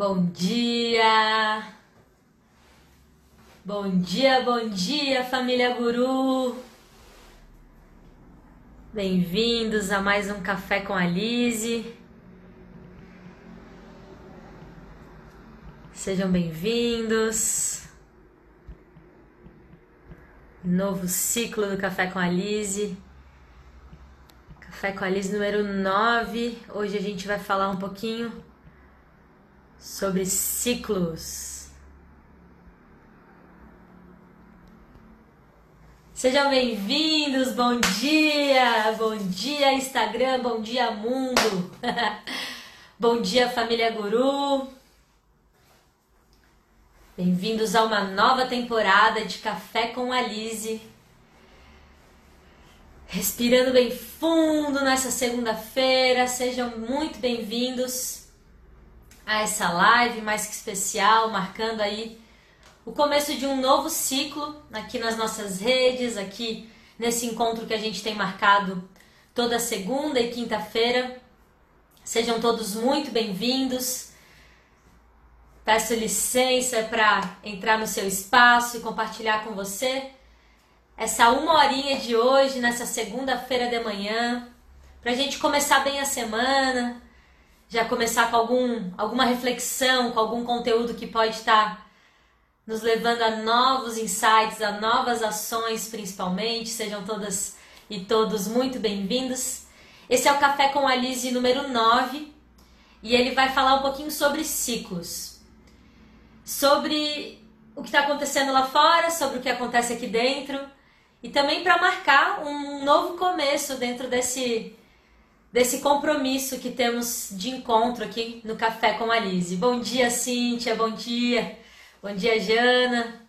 Bom dia! Bom dia, bom dia, família Guru! Bem-vindos a mais um Café com a Lise. Sejam bem-vindos. Novo ciclo do Café com a Lise. Café com a Lise número 9. Hoje a gente vai falar um pouquinho sobre ciclos. Sejam bem-vindos, bom dia, bom dia Instagram, bom dia mundo, bom dia família Guru. Bem-vindos a uma nova temporada de Café com a Lise. Respirando bem fundo nessa segunda-feira, sejam muito bem-vindos a essa live mais que especial, marcando aí o começo de um novo ciclo aqui nas nossas redes, aqui nesse encontro que a gente tem marcado toda segunda e quinta-feira. Sejam todos muito bem-vindos. Peço licença para entrar no seu espaço e compartilhar com você essa uma horinha de hoje, nessa segunda-feira de manhã, para a gente começar bem a semana, já começar com algum, alguma reflexão, com algum conteúdo que pode estar nos levando a novos insights, a novas ações, principalmente. Sejam todas e todos muito bem-vindos. Esse é o Café com a número 9 e ele vai falar um pouquinho sobre ciclos sobre o que está acontecendo lá fora, sobre o que acontece aqui dentro e também para marcar um novo começo dentro desse desse compromisso que temos de encontro aqui no Café com a Lise. Bom dia, Cíntia, bom dia. Bom dia, Jana.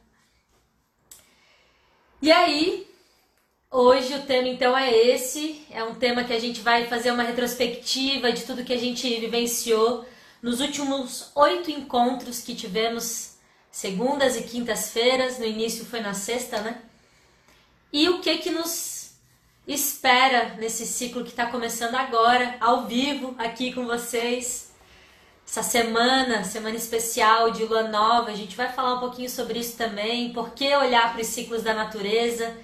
E aí, hoje o tema então é esse, é um tema que a gente vai fazer uma retrospectiva de tudo que a gente vivenciou nos últimos oito encontros que tivemos, segundas e quintas-feiras, no início foi na sexta, né? E o que que nos espera nesse ciclo que está começando agora, ao vivo, aqui com vocês. Essa semana, semana especial de lua nova, a gente vai falar um pouquinho sobre isso também. Por que olhar para os ciclos da natureza?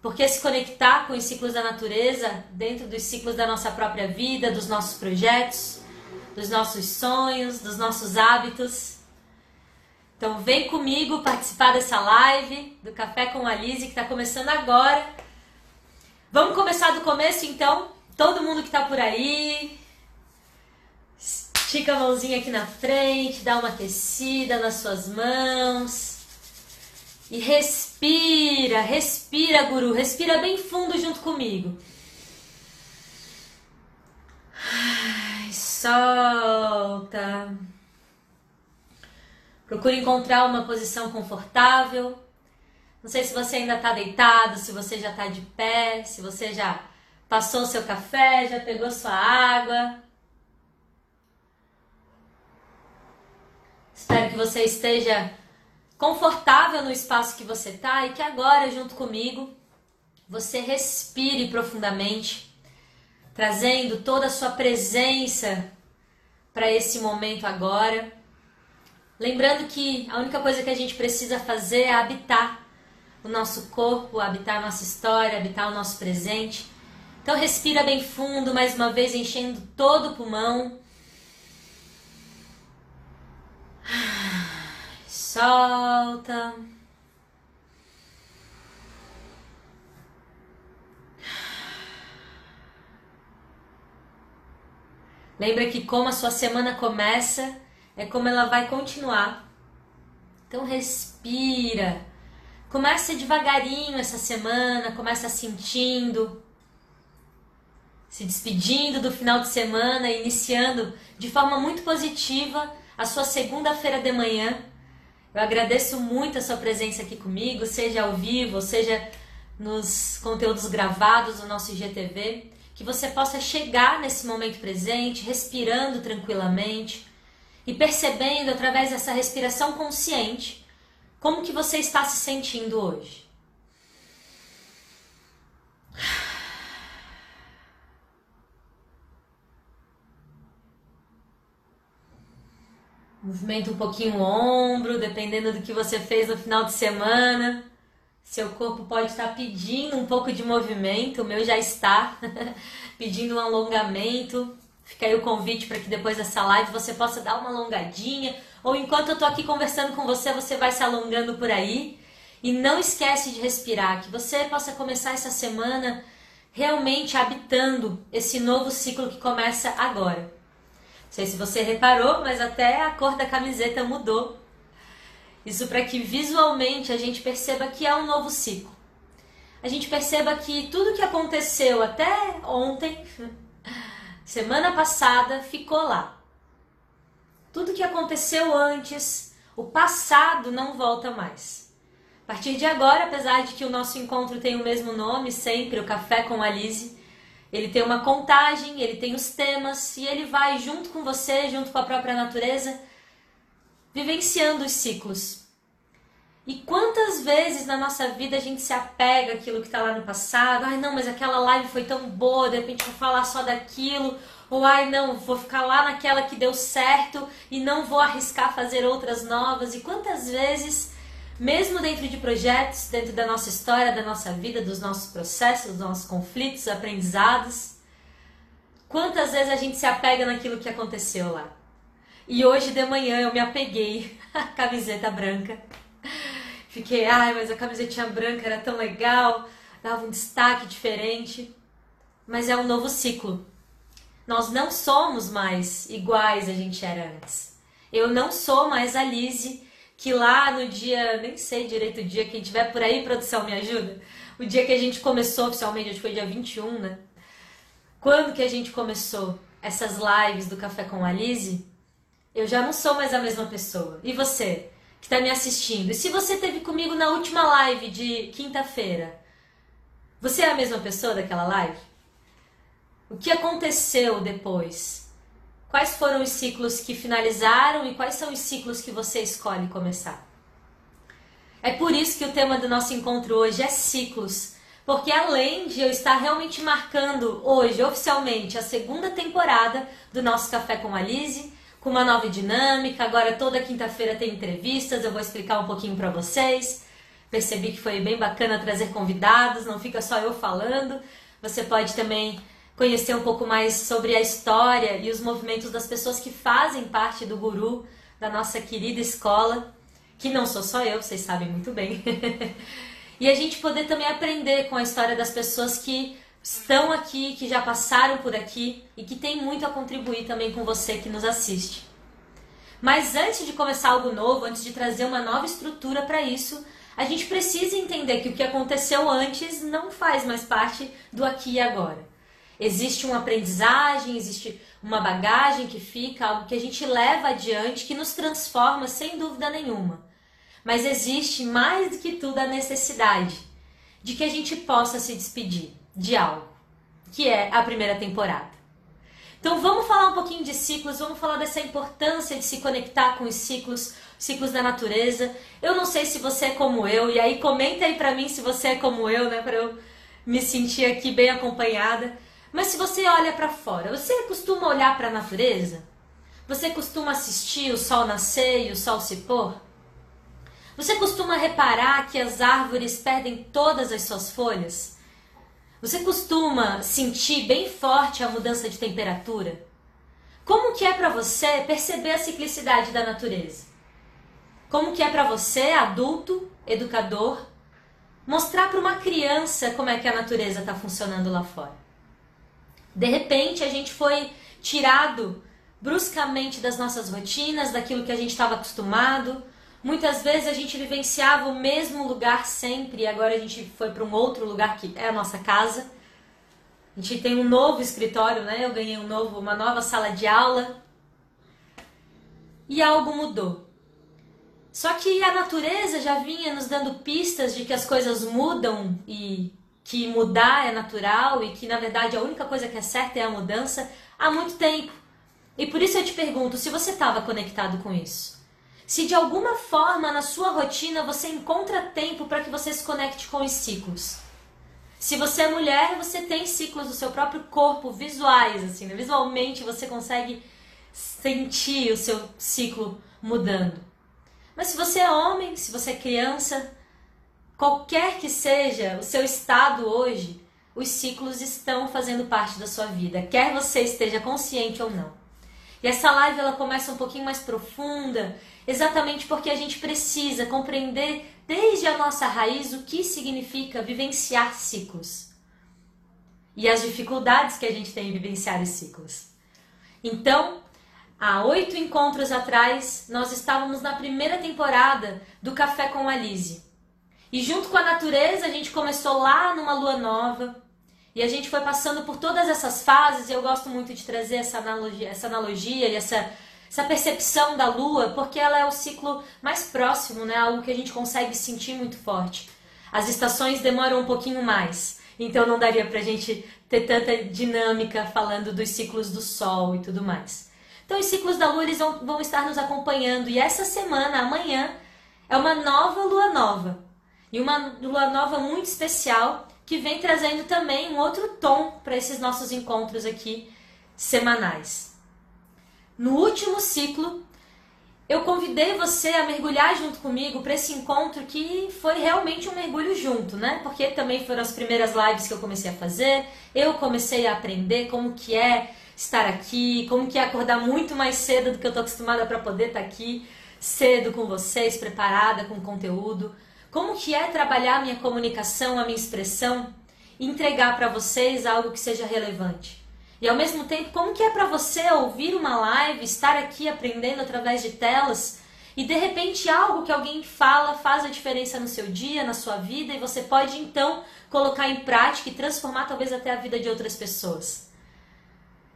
Por que se conectar com os ciclos da natureza dentro dos ciclos da nossa própria vida, dos nossos projetos? dos nossos sonhos, dos nossos hábitos. Então vem comigo participar dessa live do Café com a Lise que está começando agora. Vamos começar do começo então? Todo mundo que está por aí, estica a mãozinha aqui na frente, dá uma aquecida nas suas mãos. E respira, respira, guru, respira bem fundo junto comigo. solta. Procure encontrar uma posição confortável. Não sei se você ainda está deitado, se você já está de pé, se você já passou seu café, já pegou sua água. Espero que você esteja confortável no espaço que você está e que agora, junto comigo, você respire profundamente trazendo toda a sua presença para esse momento agora. Lembrando que a única coisa que a gente precisa fazer é habitar o nosso corpo, habitar nossa história, habitar o nosso presente. Então respira bem fundo, mais uma vez enchendo todo o pulmão. Solta. Lembra que como a sua semana começa, é como ela vai continuar. Então respira. Começa devagarinho essa semana, começa sentindo, se despedindo do final de semana, iniciando de forma muito positiva a sua segunda-feira de manhã. Eu agradeço muito a sua presença aqui comigo, seja ao vivo, seja nos conteúdos gravados do nosso IGTV que você possa chegar nesse momento presente, respirando tranquilamente e percebendo através dessa respiração consciente como que você está se sentindo hoje. Movimenta um pouquinho o ombro, dependendo do que você fez no final de semana. Seu corpo pode estar pedindo um pouco de movimento, o meu já está pedindo um alongamento. Fica aí o convite para que depois dessa live você possa dar uma alongadinha, ou enquanto eu tô aqui conversando com você, você vai se alongando por aí. E não esquece de respirar, que você possa começar essa semana realmente habitando esse novo ciclo que começa agora. Não sei se você reparou, mas até a cor da camiseta mudou isso para que visualmente a gente perceba que é um novo ciclo. A gente perceba que tudo que aconteceu até ontem, semana passada, ficou lá. Tudo que aconteceu antes, o passado não volta mais. A partir de agora, apesar de que o nosso encontro tem o mesmo nome, sempre o Café com a Lise, ele tem uma contagem, ele tem os temas e ele vai junto com você, junto com a própria natureza, vivenciando os ciclos. E quantas vezes na nossa vida a gente se apega àquilo que está lá no passado? Ai, não, mas aquela live foi tão boa, de repente vou falar só daquilo. Ou ai, não, vou ficar lá naquela que deu certo e não vou arriscar fazer outras novas. E quantas vezes, mesmo dentro de projetos, dentro da nossa história, da nossa vida, dos nossos processos, dos nossos conflitos, aprendizados, quantas vezes a gente se apega naquilo que aconteceu lá? E hoje de manhã eu me apeguei à camiseta branca. Fiquei, ai, mas a camisetinha branca era tão legal, dava um destaque diferente. Mas é um novo ciclo. Nós não somos mais iguais a gente era antes. Eu não sou mais a Lise que lá no dia, nem sei direito o dia, quem tiver por aí, produção, me ajuda. O dia que a gente começou oficialmente, acho que foi dia 21, né? Quando que a gente começou essas lives do Café com a Lise, eu já não sou mais a mesma pessoa. E você, que está me assistindo? E se você teve comigo na última live de quinta-feira, você é a mesma pessoa daquela live? O que aconteceu depois? Quais foram os ciclos que finalizaram e quais são os ciclos que você escolhe começar? É por isso que o tema do nosso encontro hoje é ciclos. Porque além de eu estar realmente marcando hoje, oficialmente, a segunda temporada do nosso Café com a Lise, com uma nova dinâmica. Agora toda quinta-feira tem entrevistas, eu vou explicar um pouquinho para vocês. Percebi que foi bem bacana trazer convidados, não fica só eu falando. Você pode também conhecer um pouco mais sobre a história e os movimentos das pessoas que fazem parte do guru da nossa querida escola, que não sou só eu, vocês sabem muito bem. e a gente poder também aprender com a história das pessoas que estão aqui, que já passaram por aqui e que tem muito a contribuir também com você que nos assiste. Mas antes de começar algo novo, antes de trazer uma nova estrutura para isso, a gente precisa entender que o que aconteceu antes não faz mais parte do aqui e agora. Existe uma aprendizagem, existe uma bagagem que fica, algo que a gente leva adiante, que nos transforma sem dúvida nenhuma. Mas existe mais do que tudo a necessidade de que a gente possa se despedir de algo, que é a primeira temporada. Então vamos falar um pouquinho de ciclos, vamos falar dessa importância de se conectar com os ciclos, ciclos da natureza. Eu não sei se você é como eu, e aí comenta aí pra mim se você é como eu, né, para eu me sentir aqui bem acompanhada. Mas se você olha para fora, você costuma olhar para a natureza? Você costuma assistir o sol nascer e o sol se pôr? Você costuma reparar que as árvores perdem todas as suas folhas? Você costuma sentir bem forte a mudança de temperatura? Como que é para você perceber a ciclicidade da natureza? Como que é para você, adulto, educador, mostrar para uma criança como é que a natureza está funcionando lá fora? De repente, a gente foi tirado bruscamente das nossas rotinas, daquilo que a gente estava acostumado, Muitas vezes a gente vivenciava o mesmo lugar sempre e agora a gente foi para um outro lugar que é a nossa casa. A gente tem um novo escritório, né? Eu ganhei um novo, uma nova sala de aula. E algo mudou. Só que a natureza já vinha nos dando pistas de que as coisas mudam e que mudar é natural e que na verdade a única coisa que é certa é a mudança há muito tempo. E por isso eu te pergunto se você estava conectado com isso. Se de alguma forma na sua rotina você encontra tempo para que você se conecte com os ciclos. Se você é mulher, você tem ciclos do seu próprio corpo visuais, assim, né? visualmente você consegue sentir o seu ciclo mudando. Mas se você é homem, se você é criança, qualquer que seja o seu estado hoje, os ciclos estão fazendo parte da sua vida, quer você esteja consciente ou não. E essa live ela começa um pouquinho mais profunda, exatamente porque a gente precisa compreender desde a nossa raiz o que significa vivenciar ciclos e as dificuldades que a gente tem em vivenciar os ciclos. Então, há oito encontros atrás, nós estávamos na primeira temporada do Café com a Lise. E junto com a natureza, a gente começou lá numa lua nova. E a gente foi passando por todas essas fases. E eu gosto muito de trazer essa analogia, essa analogia e essa, essa percepção da lua, porque ela é o ciclo mais próximo, né? Algo que a gente consegue sentir muito forte. As estações demoram um pouquinho mais. Então não daria pra gente ter tanta dinâmica falando dos ciclos do Sol e tudo mais. Então os ciclos da Lua eles vão, vão estar nos acompanhando e essa semana, amanhã, é uma nova Lua nova. E uma Lua nova muito especial que vem trazendo também um outro tom para esses nossos encontros aqui semanais. No último ciclo, eu convidei você a mergulhar junto comigo para esse encontro que foi realmente um mergulho junto, né? Porque também foram as primeiras lives que eu comecei a fazer, eu comecei a aprender como que é estar aqui, como que é acordar muito mais cedo do que eu tô acostumada para poder estar tá aqui cedo com vocês, preparada com conteúdo, como que é trabalhar a minha comunicação, a minha expressão, entregar para vocês algo que seja relevante. E ao mesmo tempo, como que é para você ouvir uma live, estar aqui aprendendo através de telas e de repente algo que alguém fala faz a diferença no seu dia, na sua vida e você pode então colocar em prática e transformar talvez até a vida de outras pessoas.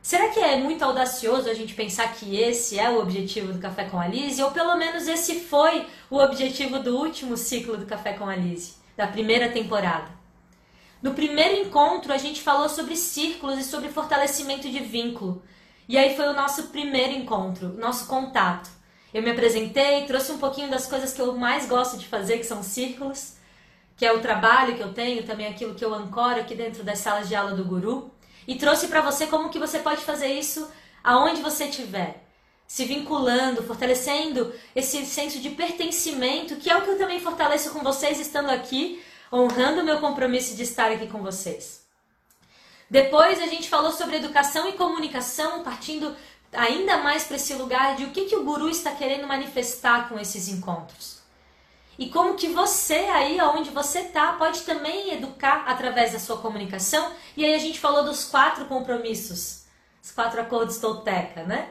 Será que é muito audacioso a gente pensar que esse é o objetivo do Café com a Lise? Ou pelo menos esse foi o objetivo do último ciclo do Café com a Lise, da primeira temporada? No primeiro encontro, a gente falou sobre círculos e sobre fortalecimento de vínculo. E aí foi o nosso primeiro encontro, nosso contato. Eu me apresentei, trouxe um pouquinho das coisas que eu mais gosto de fazer, que são círculos, que é o trabalho que eu tenho, também aquilo que eu ancoro aqui dentro das salas de aula do Guru, e trouxe para você como que você pode fazer isso aonde você estiver, se vinculando, fortalecendo esse senso de pertencimento, que é o que eu também fortaleço com vocês estando aqui honrando o meu compromisso de estar aqui com vocês. Depois a gente falou sobre educação e comunicação, partindo ainda mais para esse lugar de o que, que o guru está querendo manifestar com esses encontros. E como que você aí, onde você está, pode também educar através da sua comunicação. E aí a gente falou dos quatro compromissos, os quatro acordos Tolteca, né?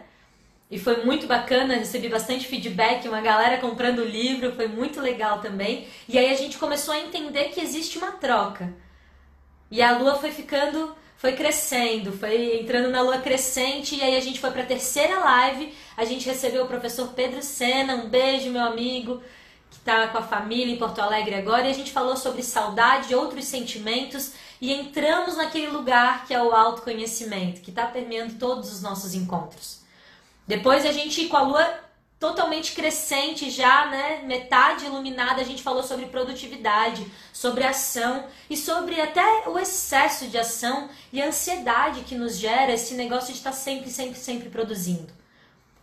E foi muito bacana, recebi bastante feedback, uma galera comprando o livro, foi muito legal também. E aí a gente começou a entender que existe uma troca. E a lua foi ficando, foi crescendo, foi entrando na lua crescente. E aí a gente foi para a terceira live. A gente recebeu o professor Pedro Sena, um beijo, meu amigo, que está com a família em Porto Alegre agora. E a gente falou sobre saudade, outros sentimentos. E entramos naquele lugar que é o autoconhecimento, que está permeando todos os nossos encontros. Depois a gente, com a lua totalmente crescente já, né, metade iluminada, a gente falou sobre produtividade, sobre ação e sobre até o excesso de ação e a ansiedade que nos gera esse negócio de estar sempre, sempre, sempre produzindo.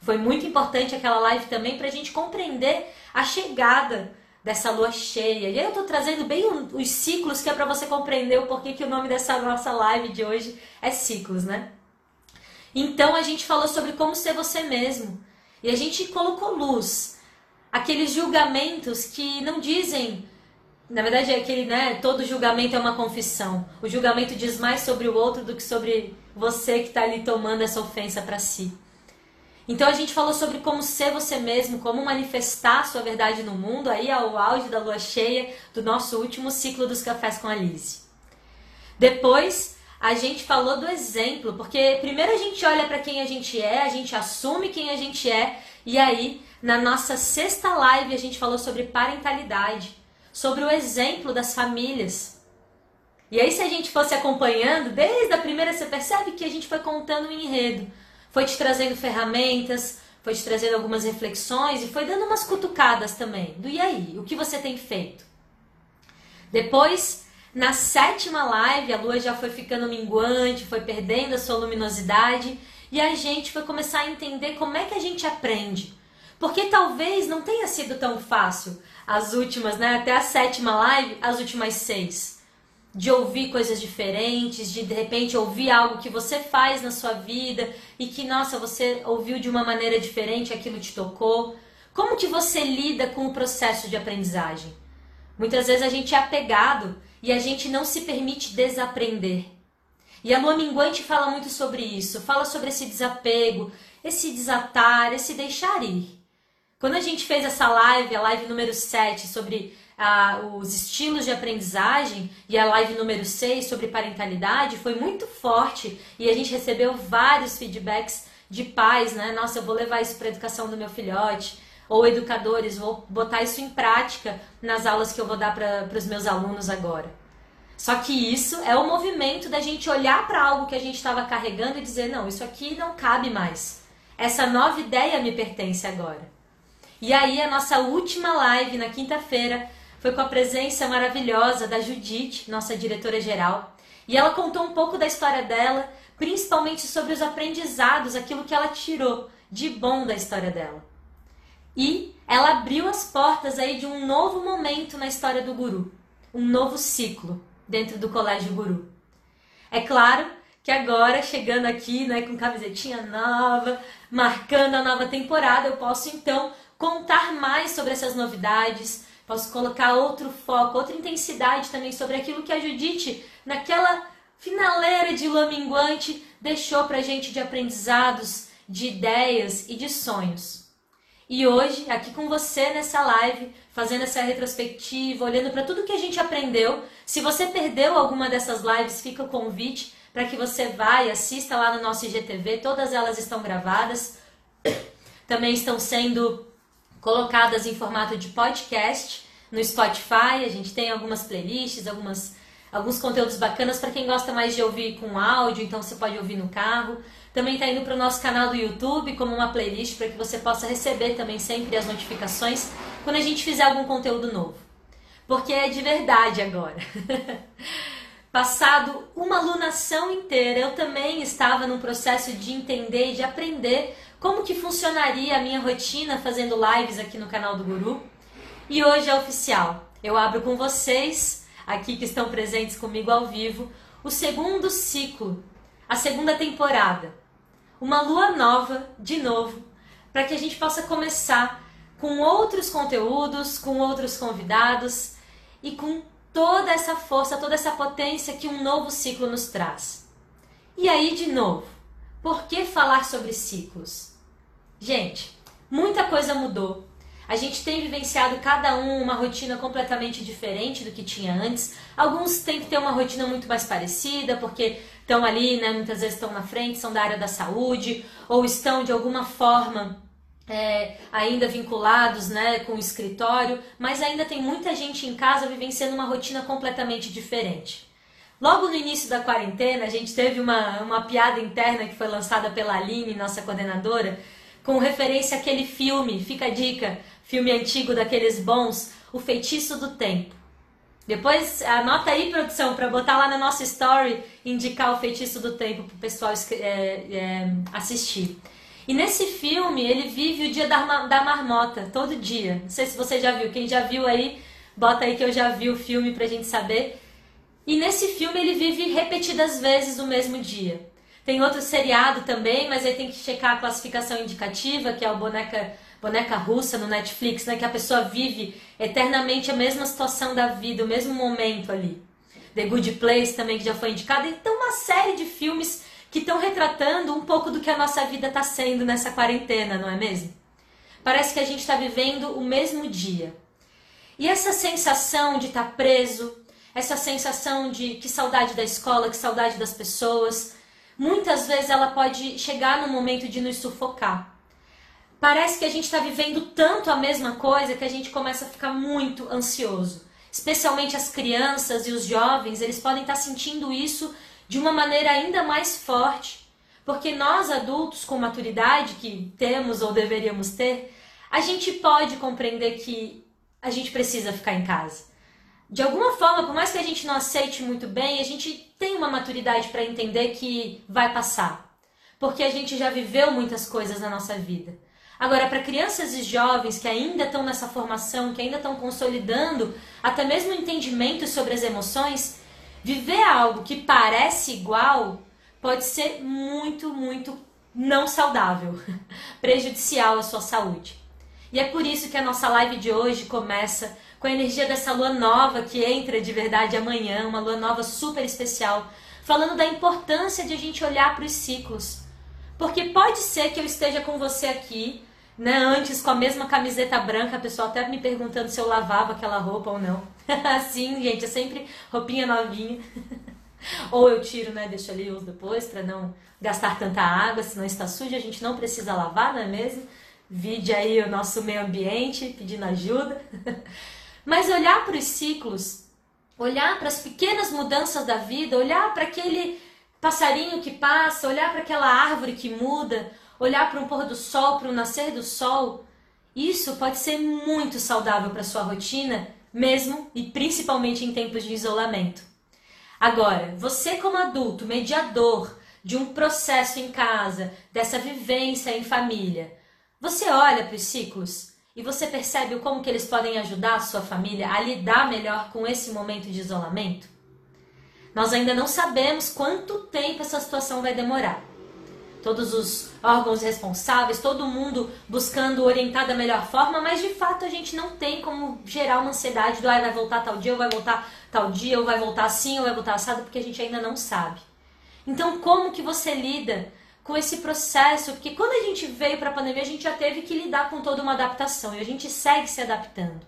Foi muito importante aquela live também para a gente compreender a chegada dessa lua cheia. E eu estou trazendo bem os ciclos que é para você compreender o porquê que o nome dessa nossa live de hoje é ciclos, né? Então a gente falou sobre como ser você mesmo. E a gente colocou luz. Aqueles julgamentos que não dizem. Na verdade, é aquele, né? Todo julgamento é uma confissão. O julgamento diz mais sobre o outro do que sobre você que está ali tomando essa ofensa para si. Então a gente falou sobre como ser você mesmo, como manifestar sua verdade no mundo, aí ao auge da lua cheia do nosso último ciclo dos cafés com a Lise. Depois a gente falou do exemplo, porque primeiro a gente olha para quem a gente é, a gente assume quem a gente é, e aí na nossa sexta live a gente falou sobre parentalidade, sobre o exemplo das famílias. E aí se a gente fosse acompanhando, desde a primeira você percebe que a gente foi contando um enredo, foi te trazendo ferramentas, foi te trazendo algumas reflexões e foi dando umas cutucadas também. Do e aí, o que você tem feito? Depois na sétima live, a lua já foi ficando minguante, foi perdendo a sua luminosidade e a gente foi começar a entender como é que a gente aprende. Porque talvez não tenha sido tão fácil as últimas, né? Até a sétima live, as últimas seis. De ouvir coisas diferentes, de de repente ouvir algo que você faz na sua vida e que, nossa, você ouviu de uma maneira diferente, aquilo te tocou. Como que você lida com o processo de aprendizagem? Muitas vezes a gente é apegado e a gente não se permite desaprender. E a lua minguante fala muito sobre isso, fala sobre esse desapego, esse desatar, esse deixar ir. Quando a gente fez essa live, a live número 7, sobre os estilos de aprendizagem, e a live número 6 sobre parentalidade, foi muito forte e a gente recebeu vários feedbacks de pais, né? Nossa, eu vou levar isso para a educação do meu filhote ou educadores, vou botar isso em prática nas aulas que eu vou dar para os meus alunos agora. Só que isso é o movimento da gente olhar para algo que a gente estava carregando e dizer: não, isso aqui não cabe mais. Essa nova ideia me pertence agora. E aí, a nossa última live na quinta-feira foi com a presença maravilhosa da Judite, nossa diretora geral. E ela contou um pouco da história dela, principalmente sobre os aprendizados, aquilo que ela tirou de bom da história dela. E ela abriu as portas aí de um novo momento na história do guru, um novo ciclo dentro do Colégio Guru. É claro que agora, chegando aqui né, com camisetinha nova, marcando a nova temporada, eu posso então contar mais sobre essas novidades, posso colocar outro foco, outra intensidade também sobre aquilo que a Judite, naquela finaleira de lua minguante, deixou pra gente de aprendizados, de ideias e de sonhos. E hoje, aqui com você nessa live, fazendo essa retrospectiva, olhando para tudo que a gente aprendeu. Se você perdeu alguma dessas lives, fica o convite para que você vá e assista lá no nosso IGTV. Todas elas estão gravadas, também estão sendo colocadas em formato de podcast no Spotify. A gente tem algumas playlists, algumas, alguns conteúdos bacanas para quem gosta mais de ouvir com áudio, então você pode ouvir no carro. Também está indo para o nosso canal do YouTube como uma playlist para que você possa receber também sempre as notificações quando a gente fizer algum conteúdo novo. Porque é de verdade agora. Passado uma alunação inteira, eu também estava num processo de entender e de aprender como que funcionaria a minha rotina fazendo lives aqui no canal do Guru. E hoje é oficial. Eu abro com vocês, aqui que estão presentes comigo ao vivo, o segundo ciclo, a segunda temporada uma lua nova de novo, para que a gente possa começar com outros conteúdos, com outros convidados e com toda essa força, toda essa potência que um novo ciclo nos traz. E aí, de novo, por que falar sobre ciclos? Gente, muita coisa mudou. A gente tem vivenciado cada um uma rotina completamente diferente do que tinha antes. Alguns têm que ter uma rotina muito mais parecida, porque estão ali, né, muitas vezes estão na frente, são da área da saúde, ou estão de alguma forma é, ainda vinculados né, com o escritório, mas ainda tem muita gente em casa vivenciando uma rotina completamente diferente. Logo no início da quarentena, a gente teve uma, uma piada interna que foi lançada pela Aline, nossa coordenadora, com referência àquele filme, fica a dica, filme antigo daqueles bons, O Feitiço do Tempo. Depois anota aí, produção, para botar lá na nossa story, indicar o feitiço do tempo para o pessoal é, é, assistir. E nesse filme, ele vive o dia da, da marmota, todo dia. Não sei se você já viu. Quem já viu aí, bota aí que eu já vi o filme pra gente saber. E nesse filme, ele vive repetidas vezes o mesmo dia. Tem outro seriado também, mas aí tem que checar a classificação indicativa, que é o Boneca boneca russa no Netflix, né? Que a pessoa vive eternamente a mesma situação da vida, o mesmo momento ali. The Good Place também, que já foi indicado. Então, uma série de filmes que estão retratando um pouco do que a nossa vida está sendo nessa quarentena, não é mesmo? Parece que a gente está vivendo o mesmo dia. E essa sensação de estar tá preso, essa sensação de que saudade da escola, que saudade das pessoas, muitas vezes ela pode chegar no momento de nos sufocar. Parece que a gente está vivendo tanto a mesma coisa que a gente começa a ficar muito ansioso. Especialmente as crianças e os jovens, eles podem estar tá sentindo isso de uma maneira ainda mais forte. Porque nós adultos com maturidade que temos ou deveríamos ter, a gente pode compreender que a gente precisa ficar em casa. De alguma forma, por mais que a gente não aceite muito bem, a gente tem uma maturidade para entender que vai passar. Porque a gente já viveu muitas coisas na nossa vida. Agora, para crianças e jovens que ainda estão nessa formação, que ainda estão consolidando até mesmo o entendimento sobre as emoções, viver algo que parece igual pode ser muito, muito não saudável, prejudicial à sua saúde. E é por isso que a nossa live de hoje começa com a energia dessa lua nova que entra de verdade amanhã, uma lua nova super especial, falando da importância de a gente olhar para os ciclos. Porque pode ser que eu esteja com você aqui, né, antes com a mesma camiseta branca, a pessoa até me perguntando se eu lavava aquela roupa ou não. Sim, gente, é sempre roupinha novinha. ou eu tiro, né, deixo ali uso depois para não gastar tanta água, senão está suja, a gente não precisa lavar, não é mesmo? Vide aí o nosso meio ambiente pedindo ajuda. Mas olhar para os ciclos, olhar para as pequenas mudanças da vida, olhar para aquele passarinho que passa, olhar para aquela árvore que muda, olhar para um pôr do sol, para o nascer do sol, isso pode ser muito saudável para sua rotina, mesmo e principalmente em tempos de isolamento. Agora, você como adulto, mediador de um processo em casa, dessa vivência em família, você olha para os ciclos e você percebe como que eles podem ajudar a sua família a lidar melhor com esse momento de isolamento? Nós ainda não sabemos quanto tempo essa situação vai demorar. Todos os órgãos responsáveis, todo mundo buscando orientar da melhor forma, mas de fato a gente não tem como gerar uma ansiedade do ah, vai voltar tal dia, ou vai voltar tal dia, ou vai voltar assim, ou vai voltar assado, porque a gente ainda não sabe. Então, como que você lida com esse processo? Porque quando a gente veio para a pandemia, a gente já teve que lidar com toda uma adaptação e a gente segue se adaptando.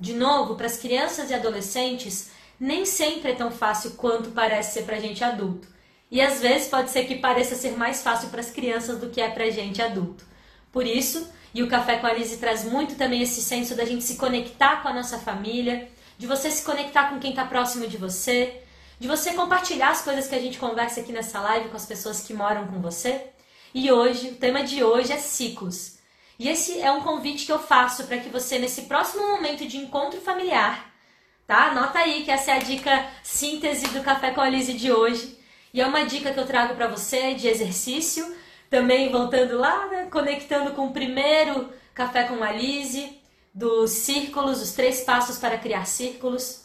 De novo, para as crianças e adolescentes, nem sempre é tão fácil quanto parece ser para gente adulto. E às vezes pode ser que pareça ser mais fácil para as crianças do que é para gente adulto. Por isso, e o Café com a Lise traz muito também esse senso da gente se conectar com a nossa família, de você se conectar com quem está próximo de você, de você compartilhar as coisas que a gente conversa aqui nessa live com as pessoas que moram com você. E hoje, o tema de hoje é ciclos. E esse é um convite que eu faço para que você, nesse próximo momento de encontro familiar, tá? Anota aí que essa é a dica síntese do Café com a Lise de hoje. E é uma dica que eu trago para você de exercício, também voltando lá, né? conectando com o primeiro Café com a Lise, dos círculos, os três passos para criar círculos.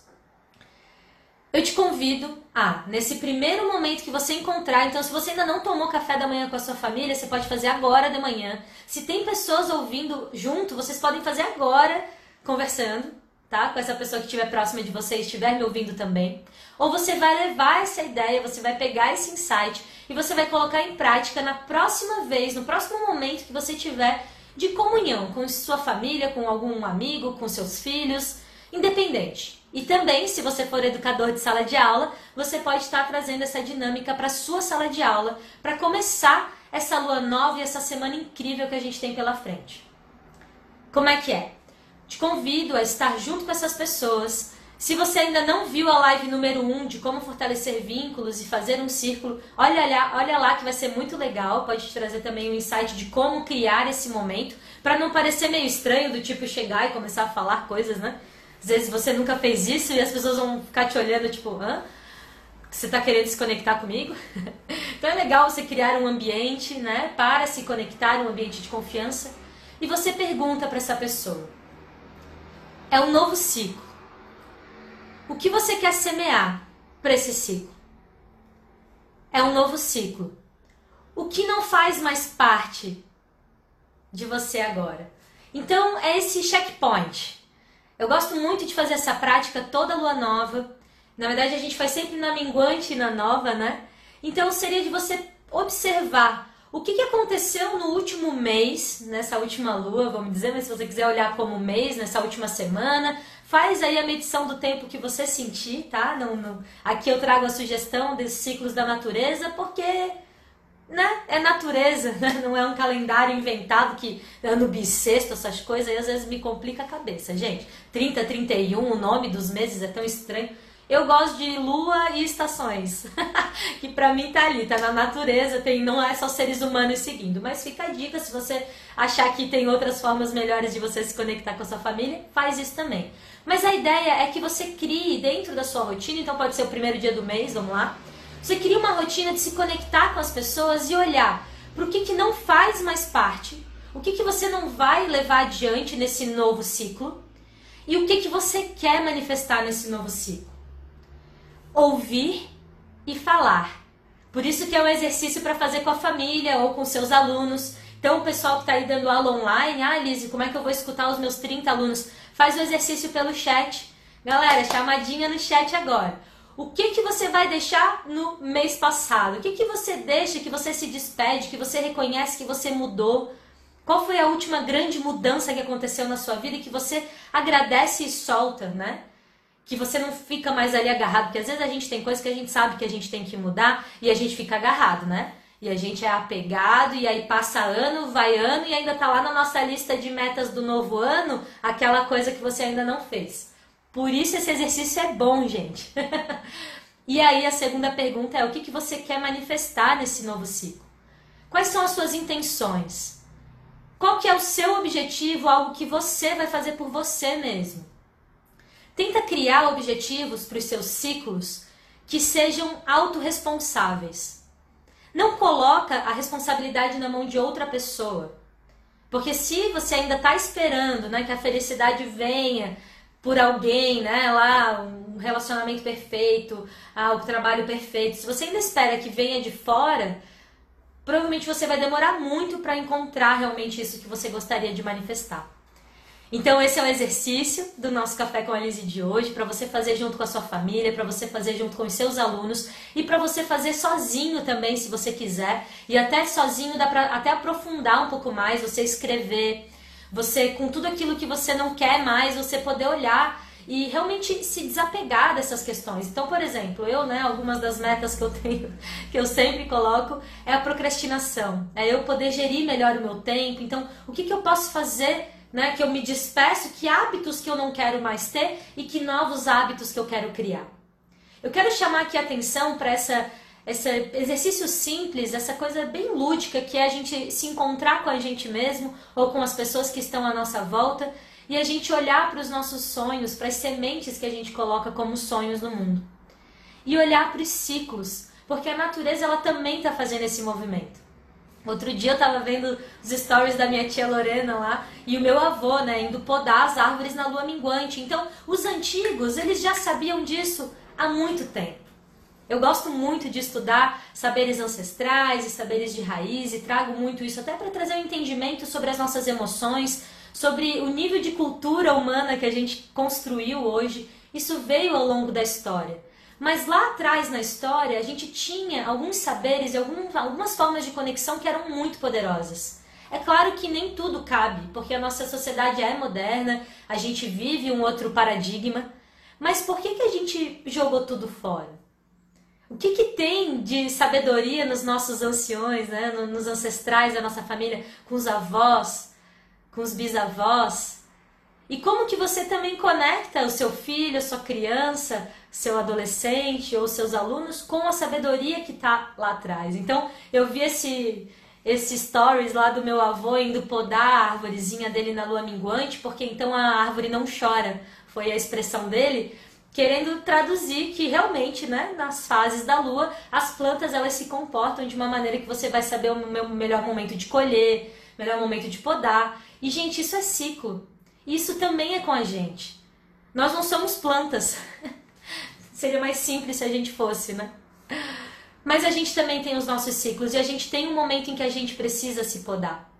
Eu te convido a, nesse primeiro momento que você encontrar, então se você ainda não tomou café da manhã com a sua família, você pode fazer agora de manhã. Se tem pessoas ouvindo junto, vocês podem fazer agora, conversando tá? Com essa pessoa que estiver próxima de você e estiver me ouvindo também. Ou você vai levar essa ideia, você vai pegar esse insight e você vai colocar em prática na próxima vez, no próximo momento que você tiver de comunhão com sua família, com algum amigo, com seus filhos, independente. E também, se você for educador de sala de aula, você pode estar trazendo essa dinâmica para sua sala de aula, para começar essa lua nova e essa semana incrível que a gente tem pela frente. Como é que é? Te convido a estar junto com essas pessoas. Se você ainda não viu a live número 1 um de como fortalecer vínculos e fazer um círculo, olha lá, olha lá que vai ser muito legal. Pode te trazer também um insight de como criar esse momento, para não parecer meio estranho do tipo chegar e começar a falar coisas, né? Às vezes você nunca fez isso e as pessoas vão ficar te olhando tipo, hã? Você está querendo se conectar comigo? então é legal você criar um ambiente, né, para se conectar, um ambiente de confiança. E você pergunta para essa pessoa: é um novo ciclo. O que você quer semear para esse ciclo? É um novo ciclo. O que não faz mais parte de você agora? Então, é esse checkpoint. Eu gosto muito de fazer essa prática toda lua nova. Na verdade, a gente faz sempre na minguante e na nova, né? Então, seria de você observar o que, que aconteceu no último mês, nessa última lua, vamos dizer, mas se você quiser olhar como mês, nessa última semana, faz aí a medição do tempo que você sentir, tá? Não, não, aqui eu trago a sugestão desses ciclos da natureza, porque né? É natureza, né? não é um calendário inventado que ano bissexto, essas coisas, aí às vezes me complica a cabeça, gente. 30, 31, o nome dos meses é tão estranho. Eu gosto de lua e estações, que para mim tá ali, tá na natureza, tem não é só seres humanos seguindo, mas fica a dica se você achar que tem outras formas melhores de você se conectar com a sua família, faz isso também. Mas a ideia é que você crie dentro da sua rotina, então pode ser o primeiro dia do mês, vamos lá. Você cria uma rotina de se conectar com as pessoas e olhar para o que, que não faz mais parte, O que, que você não vai levar adiante nesse novo ciclo? E o que, que você quer manifestar nesse novo ciclo? Ouvir e falar. Por isso que é um exercício para fazer com a família ou com seus alunos. Então, o pessoal que está aí dando aula online, ah, Lise, como é que eu vou escutar os meus 30 alunos? Faz o exercício pelo chat. Galera, chamadinha no chat agora. O que, que você vai deixar no mês passado? O que, que você deixa, que você se despede, que você reconhece que você mudou? Qual foi a última grande mudança que aconteceu na sua vida e que você agradece e solta, né? Que você não fica mais ali agarrado, porque às vezes a gente tem coisas que a gente sabe que a gente tem que mudar e a gente fica agarrado, né? E a gente é apegado, e aí passa ano, vai ano, e ainda tá lá na nossa lista de metas do novo ano aquela coisa que você ainda não fez. Por isso esse exercício é bom, gente. e aí a segunda pergunta é: o que, que você quer manifestar nesse novo ciclo? Quais são as suas intenções? Qual que é o seu objetivo, algo que você vai fazer por você mesmo? Tenta criar objetivos para os seus ciclos que sejam autorresponsáveis. Não coloca a responsabilidade na mão de outra pessoa. Porque se você ainda está esperando né, que a felicidade venha por alguém, né, lá, um relacionamento perfeito, ah, o trabalho perfeito, se você ainda espera que venha de fora, provavelmente você vai demorar muito para encontrar realmente isso que você gostaria de manifestar. Então esse é o exercício do nosso café com a Lise de hoje para você fazer junto com a sua família, para você fazer junto com os seus alunos e para você fazer sozinho também, se você quiser. E até sozinho dá para até aprofundar um pouco mais, você escrever, você com tudo aquilo que você não quer mais, você poder olhar e realmente se desapegar dessas questões. Então, por exemplo, eu, né, algumas das metas que eu tenho, que eu sempre coloco, é a procrastinação. É eu poder gerir melhor o meu tempo. Então, o que, que eu posso fazer né? Que eu me despeço, que hábitos que eu não quero mais ter e que novos hábitos que eu quero criar. Eu quero chamar aqui a atenção para essa esse exercício simples, essa coisa bem lúdica que é a gente se encontrar com a gente mesmo ou com as pessoas que estão à nossa volta e a gente olhar para os nossos sonhos, para as sementes que a gente coloca como sonhos no mundo. E olhar para os ciclos, porque a natureza ela também está fazendo esse movimento. Outro dia eu tava vendo os stories da minha tia Lorena lá e o meu avô, né, indo podar as árvores na lua minguante. Então, os antigos, eles já sabiam disso há muito tempo. Eu gosto muito de estudar saberes ancestrais e saberes de raiz e trago muito isso até para trazer um entendimento sobre as nossas emoções, sobre o nível de cultura humana que a gente construiu hoje. Isso veio ao longo da história. Mas lá atrás na história, a gente tinha alguns saberes e algumas formas de conexão que eram muito poderosas. É claro que nem tudo cabe, porque a nossa sociedade é moderna, a gente vive um outro paradigma. Mas por que, que a gente jogou tudo fora? O que, que tem de sabedoria nos nossos anciões, né? nos ancestrais da nossa família, com os avós, com os bisavós? E como que você também conecta o seu filho, a sua criança, seu adolescente ou seus alunos com a sabedoria que está lá atrás. Então, eu vi esse esse stories lá do meu avô indo podar a árvorezinha dele na lua minguante, porque então a árvore não chora. Foi a expressão dele, querendo traduzir que realmente, né, nas fases da lua, as plantas elas se comportam de uma maneira que você vai saber o melhor momento de colher, melhor momento de podar. E gente, isso é ciclo. Isso também é com a gente. Nós não somos plantas. Seria mais simples se a gente fosse, né? Mas a gente também tem os nossos ciclos e a gente tem um momento em que a gente precisa se podar.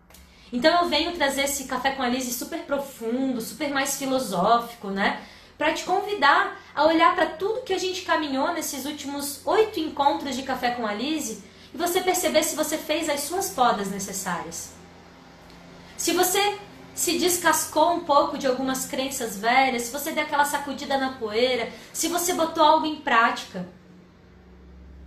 Então eu venho trazer esse café com a Lise super profundo, super mais filosófico, né? Para te convidar a olhar para tudo que a gente caminhou nesses últimos oito encontros de café com a Lise e você perceber se você fez as suas podas necessárias. Se você se descascou um pouco de algumas crenças velhas, se você deu aquela sacudida na poeira, se você botou algo em prática.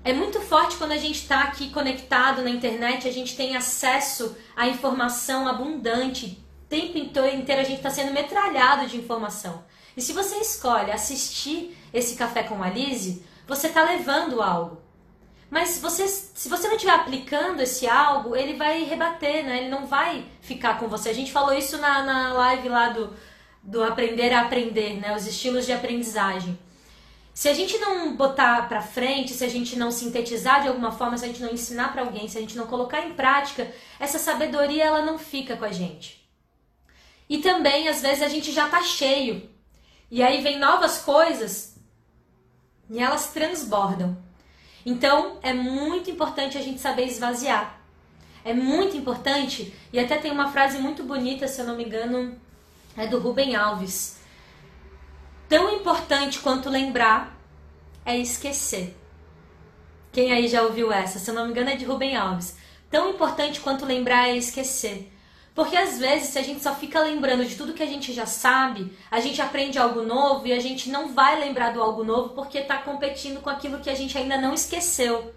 É muito forte quando a gente está aqui conectado na internet, a gente tem acesso à informação abundante. O tempo inteiro a gente está sendo metralhado de informação. E se você escolhe assistir esse café com a Lise, você está levando algo. Mas você, se você não estiver aplicando esse algo, ele vai rebater, né? Ele não vai ficar com você. A gente falou isso na, na live lá do, do aprender a aprender, né? Os estilos de aprendizagem. Se a gente não botar para frente, se a gente não sintetizar de alguma forma, se a gente não ensinar para alguém, se a gente não colocar em prática, essa sabedoria ela não fica com a gente. E também às vezes a gente já tá cheio. E aí vem novas coisas e elas transbordam. Então é muito importante a gente saber esvaziar. É muito importante, e até tem uma frase muito bonita, se eu não me engano, é do Rubem Alves. Tão importante quanto lembrar é esquecer. Quem aí já ouviu essa? Se eu não me engano, é de Rubem Alves. Tão importante quanto lembrar é esquecer. Porque às vezes, se a gente só fica lembrando de tudo que a gente já sabe, a gente aprende algo novo e a gente não vai lembrar do algo novo porque está competindo com aquilo que a gente ainda não esqueceu.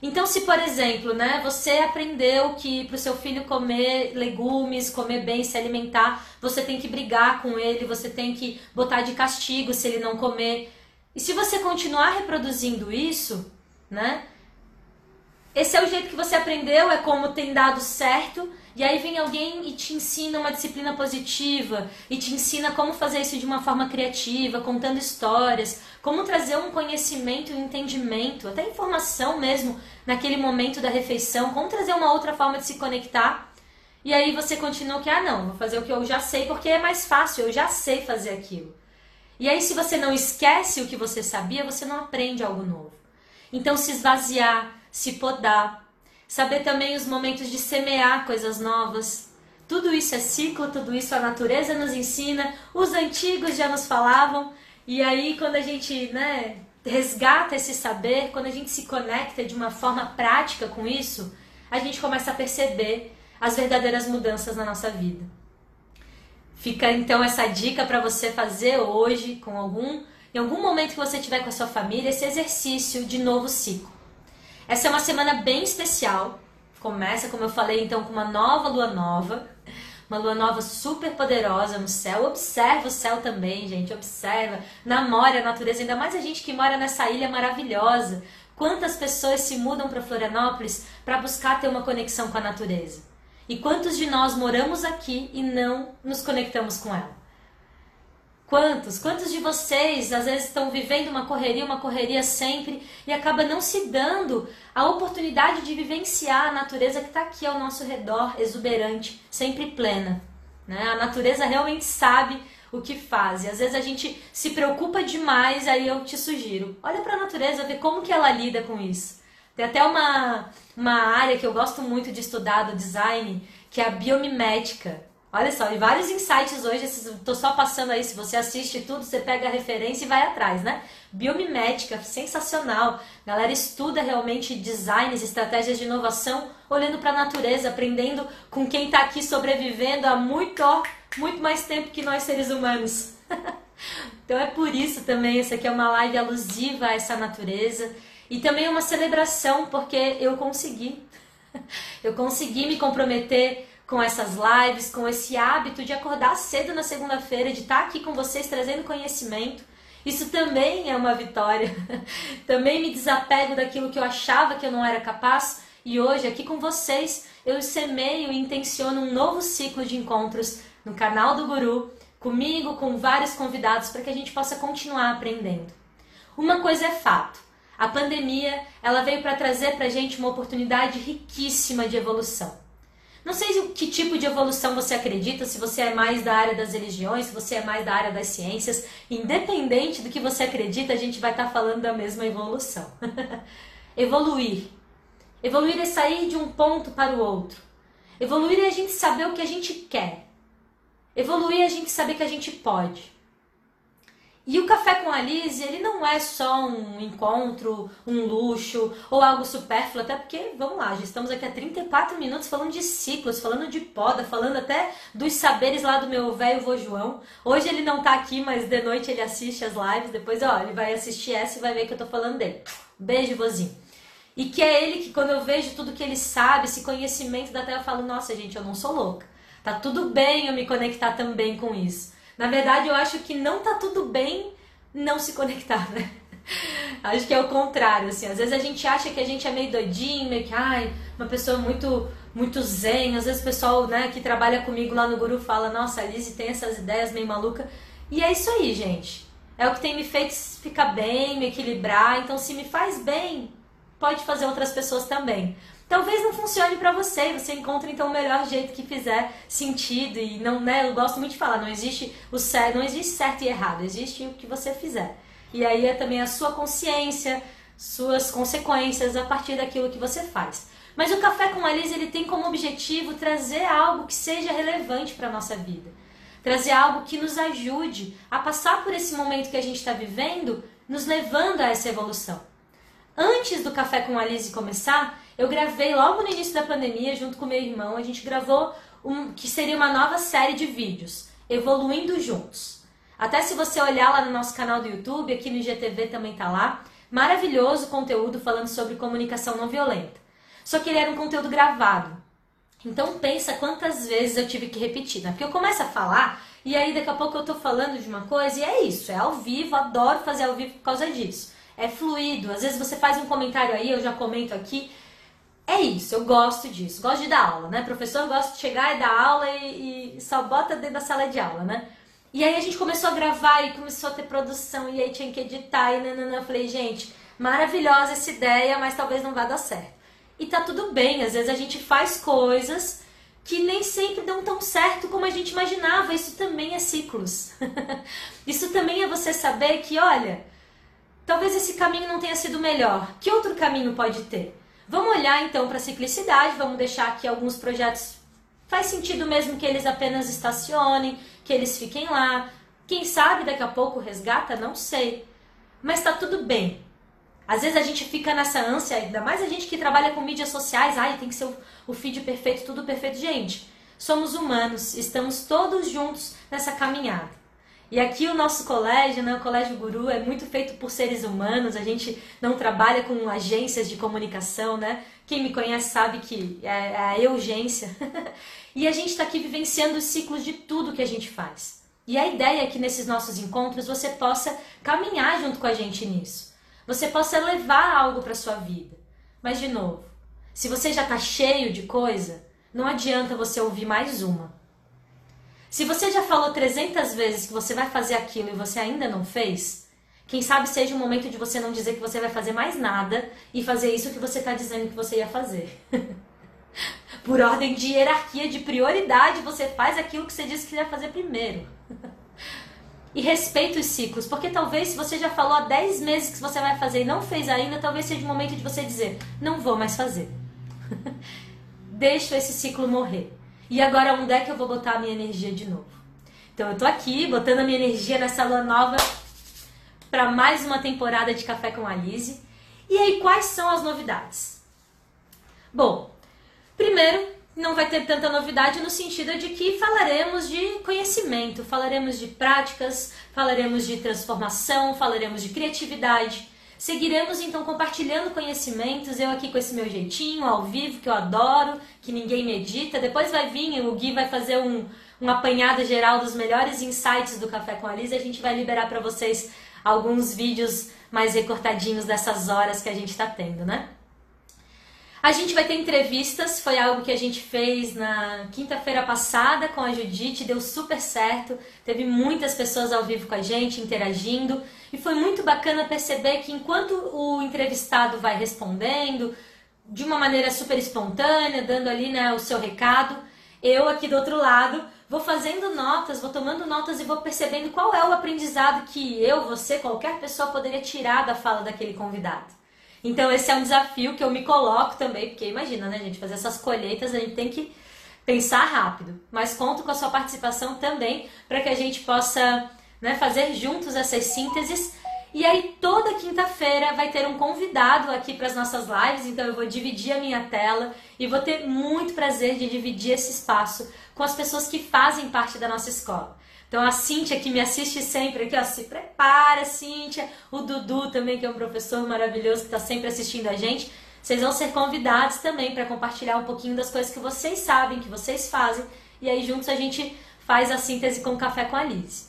Então, se por exemplo, né, você aprendeu que para o seu filho comer legumes, comer bem, se alimentar, você tem que brigar com ele, você tem que botar de castigo se ele não comer. E se você continuar reproduzindo isso, né, esse é o jeito que você aprendeu, é como tem dado certo e aí vem alguém e te ensina uma disciplina positiva e te ensina como fazer isso de uma forma criativa, contando histórias, como trazer um conhecimento um entendimento, até informação mesmo naquele momento da refeição, como trazer uma outra forma de se conectar. E aí você continua que, ah, não, vou fazer o que eu já sei porque é mais fácil, eu já sei fazer aquilo. E aí, se você não esquece o que você sabia, você não aprende algo novo. Então, se esvaziar, se podar, saber também os momentos de semear coisas novas. Tudo isso é ciclo, tudo isso a natureza nos ensina, os antigos já nos falavam, e aí quando a gente né, resgata esse saber, quando a gente se conecta de uma forma prática com isso, a gente começa a perceber as verdadeiras mudanças na nossa vida. Fica então essa dica para você fazer hoje, com algum, em algum momento que você tiver com a sua família, esse exercício de novo ciclo. Essa é uma semana bem especial. Começa, como eu falei, então, com uma nova lua nova. Uma lua nova super poderosa no céu. Observa o céu também, gente. Observa. Namore a natureza. Ainda mais a gente que mora nessa ilha maravilhosa. Quantas pessoas se mudam para Florianópolis para buscar ter uma conexão com a natureza? E quantos de nós moramos aqui e não nos conectamos com ela? Quantos? Quantos de vocês às vezes estão vivendo uma correria, uma correria sempre e acaba não se dando a oportunidade de vivenciar a natureza que está aqui ao nosso redor, exuberante, sempre plena? Né? A natureza realmente sabe o que faz. E às vezes a gente se preocupa demais, aí eu te sugiro, olha para a natureza, vê como que ela lida com isso. Tem até uma, uma área que eu gosto muito de estudar do design, que é a biomimética. Olha só, e vários insights hoje, estou só passando aí, se você assiste tudo, você pega a referência e vai atrás, né? Biomimética, sensacional. A galera estuda realmente designs, estratégias de inovação, olhando para a natureza, aprendendo com quem está aqui sobrevivendo há muito, muito mais tempo que nós seres humanos. então é por isso também, essa aqui é uma live alusiva a essa natureza e também uma celebração, porque eu consegui. Eu consegui me comprometer com essas lives, com esse hábito de acordar cedo na segunda-feira, de estar aqui com vocês trazendo conhecimento. Isso também é uma vitória. também me desapego daquilo que eu achava que eu não era capaz e hoje aqui com vocês eu semeio e intenciono um novo ciclo de encontros no canal do Guru, comigo, com vários convidados para que a gente possa continuar aprendendo. Uma coisa é fato, a pandemia ela veio para trazer para a gente uma oportunidade riquíssima de evolução. Não sei que tipo de evolução você acredita, se você é mais da área das religiões, se você é mais da área das ciências. Independente do que você acredita, a gente vai estar tá falando da mesma evolução. Evoluir. Evoluir é sair de um ponto para o outro. Evoluir é a gente saber o que a gente quer. Evoluir é a gente saber que a gente pode. E o café com a Liz, ele não é só um encontro, um luxo ou algo supérfluo, até porque, vamos lá, já estamos aqui há 34 minutos falando de ciclos, falando de poda, falando até dos saberes lá do meu velho vô João. Hoje ele não tá aqui, mas de noite ele assiste as lives, depois, ó, ele vai assistir essa e vai ver que eu tô falando dele. Beijo, vozinho. E que é ele que, quando eu vejo tudo que ele sabe, esse conhecimento da Terra, eu falo, nossa, gente, eu não sou louca. Tá tudo bem eu me conectar também com isso. Na verdade, eu acho que não tá tudo bem não se conectar, né? Acho que é o contrário, assim. Às vezes a gente acha que a gente é meio doidinho, meio que, ai, uma pessoa muito muito zen. Às vezes o pessoal, né, que trabalha comigo lá no Guru fala, nossa, a Lizzie tem essas ideias meio maluca. E é isso aí, gente. É o que tem me feito ficar bem, me equilibrar. Então, se me faz bem, pode fazer outras pessoas também. Talvez não funcione para você, você encontra então o melhor jeito que fizer sentido e não, né, eu gosto muito de falar, não existe o certo, não existe certo e errado, existe o que você fizer. E aí é também a sua consciência, suas consequências a partir daquilo que você faz. Mas o café com a Liz, ele tem como objetivo trazer algo que seja relevante para nossa vida. Trazer algo que nos ajude a passar por esse momento que a gente está vivendo, nos levando a essa evolução. Antes do Café com a Liz começar, eu gravei logo no início da pandemia, junto com meu irmão, a gente gravou um que seria uma nova série de vídeos, Evoluindo Juntos. Até se você olhar lá no nosso canal do YouTube, aqui no IGTV também tá lá, maravilhoso conteúdo falando sobre comunicação não violenta. Só que ele era um conteúdo gravado. Então pensa quantas vezes eu tive que repetir, né? Porque eu começo a falar e aí daqui a pouco eu tô falando de uma coisa e é isso, é ao vivo, adoro fazer ao vivo por causa disso. É fluido, às vezes você faz um comentário aí, eu já comento aqui, é isso, eu gosto disso, gosto de dar aula, né? Professor gosta de chegar e dar aula e, e, só bota dentro da sala de aula, né? E aí a gente começou a gravar e começou a ter produção e aí tinha que editar e nanana. Eu falei, gente, maravilhosa essa ideia, mas talvez não vá dar certo. E tá tudo bem, às vezes a gente faz coisas que nem sempre dão tão certo como a gente imaginava. Isso também é ciclos. Isso também é você saber que, olha, talvez esse caminho não tenha sido melhor. Que outro caminho pode ter? Vamos olhar então para a ciclicidade, vamos deixar aqui alguns projetos. Faz sentido mesmo que eles apenas estacionem, que eles fiquem lá. Quem sabe daqui a pouco resgata, não sei. Mas tá tudo bem. Às vezes a gente fica nessa ânsia, ainda mais a gente que trabalha com mídias sociais, ai, tem que ser o, o feed perfeito, tudo perfeito. Gente, somos humanos, estamos todos juntos nessa caminhada. E aqui o nosso colégio, né, o Colégio Guru, é muito feito por seres humanos, a gente não trabalha com agências de comunicação, né? Quem me conhece sabe que é, é a urgência. e a gente está aqui vivenciando os ciclos de tudo que a gente faz. E a ideia é que nesses nossos encontros você possa caminhar junto com a gente nisso. Você possa levar algo para sua vida. Mas de novo, se você já está cheio de coisa, não adianta você ouvir mais uma. Se você já falou 300 vezes que você vai fazer aquilo e você ainda não fez, quem sabe seja o momento de você não dizer que você vai fazer mais nada e fazer isso que você está dizendo que você ia fazer. Por ordem de hierarquia, de prioridade, você faz aquilo que você disse que ia fazer primeiro. e respeita os ciclos, porque talvez se você já falou há 10 meses que você vai fazer e não fez ainda, talvez seja o momento de você dizer: não vou mais fazer. Deixa esse ciclo morrer. E agora onde é que eu vou botar a minha energia de novo? Então eu tô aqui botando a minha energia nessa lua nova para mais uma temporada de Café com a Lise. E aí quais são as novidades? Bom, primeiro, não vai ter tanta novidade no sentido de que falaremos de conhecimento, falaremos de práticas, falaremos de transformação, falaremos de criatividade. Seguiremos então compartilhando conhecimentos, eu aqui com esse meu jeitinho, ao vivo, que eu adoro, que ninguém medita. Depois vai vir, o Gui vai fazer um, um apanhado geral dos melhores insights do Café com a Liz e a gente vai liberar para vocês alguns vídeos mais recortadinhos dessas horas que a gente está tendo, né? A gente vai ter entrevistas, foi algo que a gente fez na quinta-feira passada com a Judite, deu super certo. Teve muitas pessoas ao vivo com a gente, interagindo, e foi muito bacana perceber que enquanto o entrevistado vai respondendo de uma maneira super espontânea, dando ali né, o seu recado, eu aqui do outro lado vou fazendo notas, vou tomando notas e vou percebendo qual é o aprendizado que eu, você, qualquer pessoa poderia tirar da fala daquele convidado. Então esse é um desafio que eu me coloco também, porque imagina, né, gente, fazer essas colheitas a gente tem que pensar rápido. Mas conto com a sua participação também para que a gente possa né, fazer juntos essas sínteses. E aí toda quinta-feira vai ter um convidado aqui para as nossas lives, então eu vou dividir a minha tela e vou ter muito prazer de dividir esse espaço com as pessoas que fazem parte da nossa escola. Então a Cíntia que me assiste sempre aqui, ó, se prepara, Cíntia. O Dudu também, que é um professor maravilhoso que está sempre assistindo a gente. Vocês vão ser convidados também para compartilhar um pouquinho das coisas que vocês sabem, que vocês fazem. E aí juntos a gente faz a síntese com café com a Liz.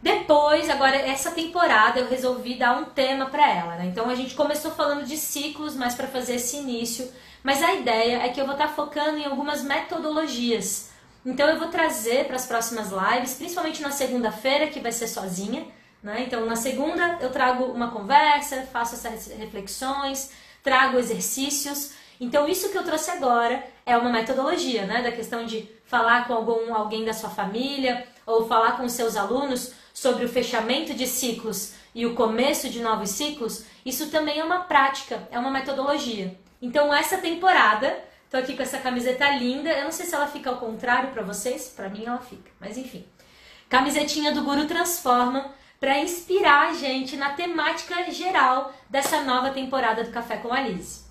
Depois, agora essa temporada eu resolvi dar um tema para ela, né? Então a gente começou falando de ciclos, mas para fazer esse início, mas a ideia é que eu vou estar tá focando em algumas metodologias então eu vou trazer para as próximas lives, principalmente na segunda-feira, que vai ser sozinha, Né? Então, na segunda, eu trago uma conversa, faço essas reflexões, trago exercícios. Então, isso que eu trouxe agora é uma metodologia, né? Da questão de falar com algum, alguém da sua família ou falar com seus alunos sobre o fechamento de ciclos e o começo de novos ciclos. Isso também é uma prática, é uma metodologia. Então, essa temporada, tô aqui com essa camiseta linda. Eu não sei se ela fica ao contrário para vocês, para mim ela fica, mas enfim. Camisetinha do Guru Transforma para inspirar a gente na temática geral dessa nova temporada do Café com Alice.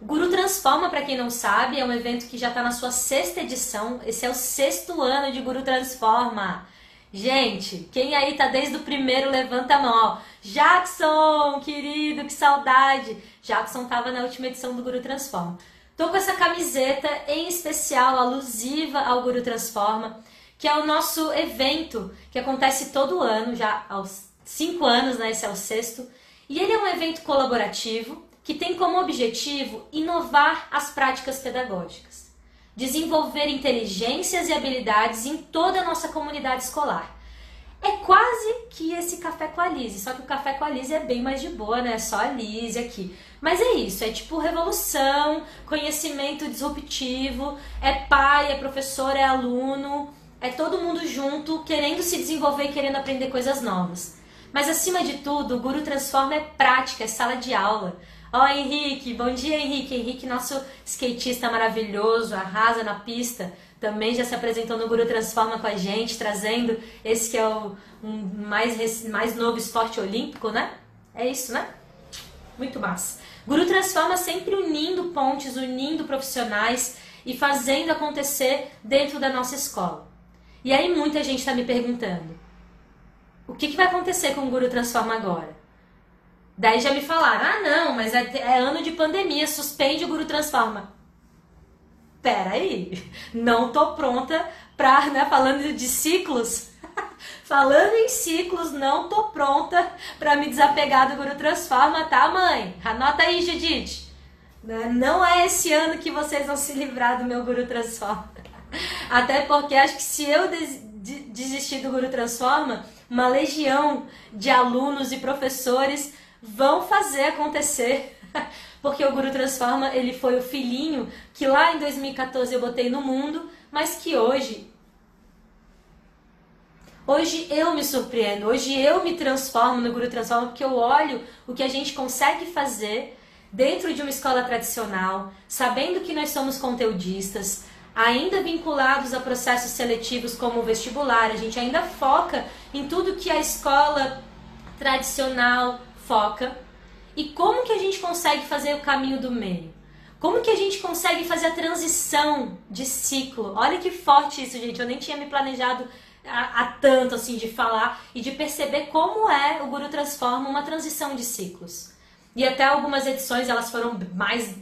O Guru Transforma, para quem não sabe, é um evento que já está na sua sexta edição. Esse é o sexto ano de Guru Transforma. Gente, quem aí tá desde o primeiro, levanta a mão. Jackson, querido, que saudade. Jackson tava na última edição do Guru Transforma. Tô com essa camiseta em especial alusiva ao Guru Transforma que é o nosso evento que acontece todo ano, já aos cinco anos, né? Esse é o sexto. E ele é um evento colaborativo que tem como objetivo inovar as práticas pedagógicas, desenvolver inteligências e habilidades em toda a nossa comunidade escolar. É quase que esse café com a Lise, só que o café com a Lise é bem mais de boa, né? Só a Lise aqui. Mas é isso, é tipo revolução, conhecimento disruptivo, é pai, é professor, é aluno, é todo mundo junto, querendo se desenvolver e querendo aprender coisas novas. Mas acima de tudo, o Guru Transforma é prática, é sala de aula. Ó, oh, Henrique, bom dia, Henrique. Henrique, nosso skatista maravilhoso, arrasa na pista. Também já se apresentou no Guru Transforma com a gente, trazendo esse que é o um mais, mais novo esporte olímpico, né? É isso, né? Muito massa. Guru Transforma sempre unindo pontes, unindo profissionais e fazendo acontecer dentro da nossa escola. E aí muita gente está me perguntando: o que, que vai acontecer com o Guru Transforma agora? Daí já me falaram: ah, não, mas é, é ano de pandemia, suspende o Guru Transforma. Pera aí, não tô pronta pra, né, falando de ciclos, falando em ciclos, não tô pronta para me desapegar do Guru Transforma, tá, mãe? Anota aí, Judite. Né, não é esse ano que vocês vão se livrar do meu Guru Transforma. Até porque acho que se eu des desistir do Guru Transforma, uma legião de alunos e professores vão fazer acontecer. Porque o Guru Transforma, ele foi o filhinho que lá em 2014 eu botei no mundo, mas que hoje Hoje eu me surpreendo, hoje eu me transformo no Guru Transforma porque eu olho o que a gente consegue fazer dentro de uma escola tradicional, sabendo que nós somos conteudistas, ainda vinculados a processos seletivos como o vestibular, a gente ainda foca em tudo que a escola tradicional foca. E como que a gente consegue fazer o caminho do meio? Como que a gente consegue fazer a transição de ciclo? Olha que forte isso, gente. Eu nem tinha me planejado há tanto assim de falar e de perceber como é o Guru Transforma uma transição de ciclos. E até algumas edições elas foram mais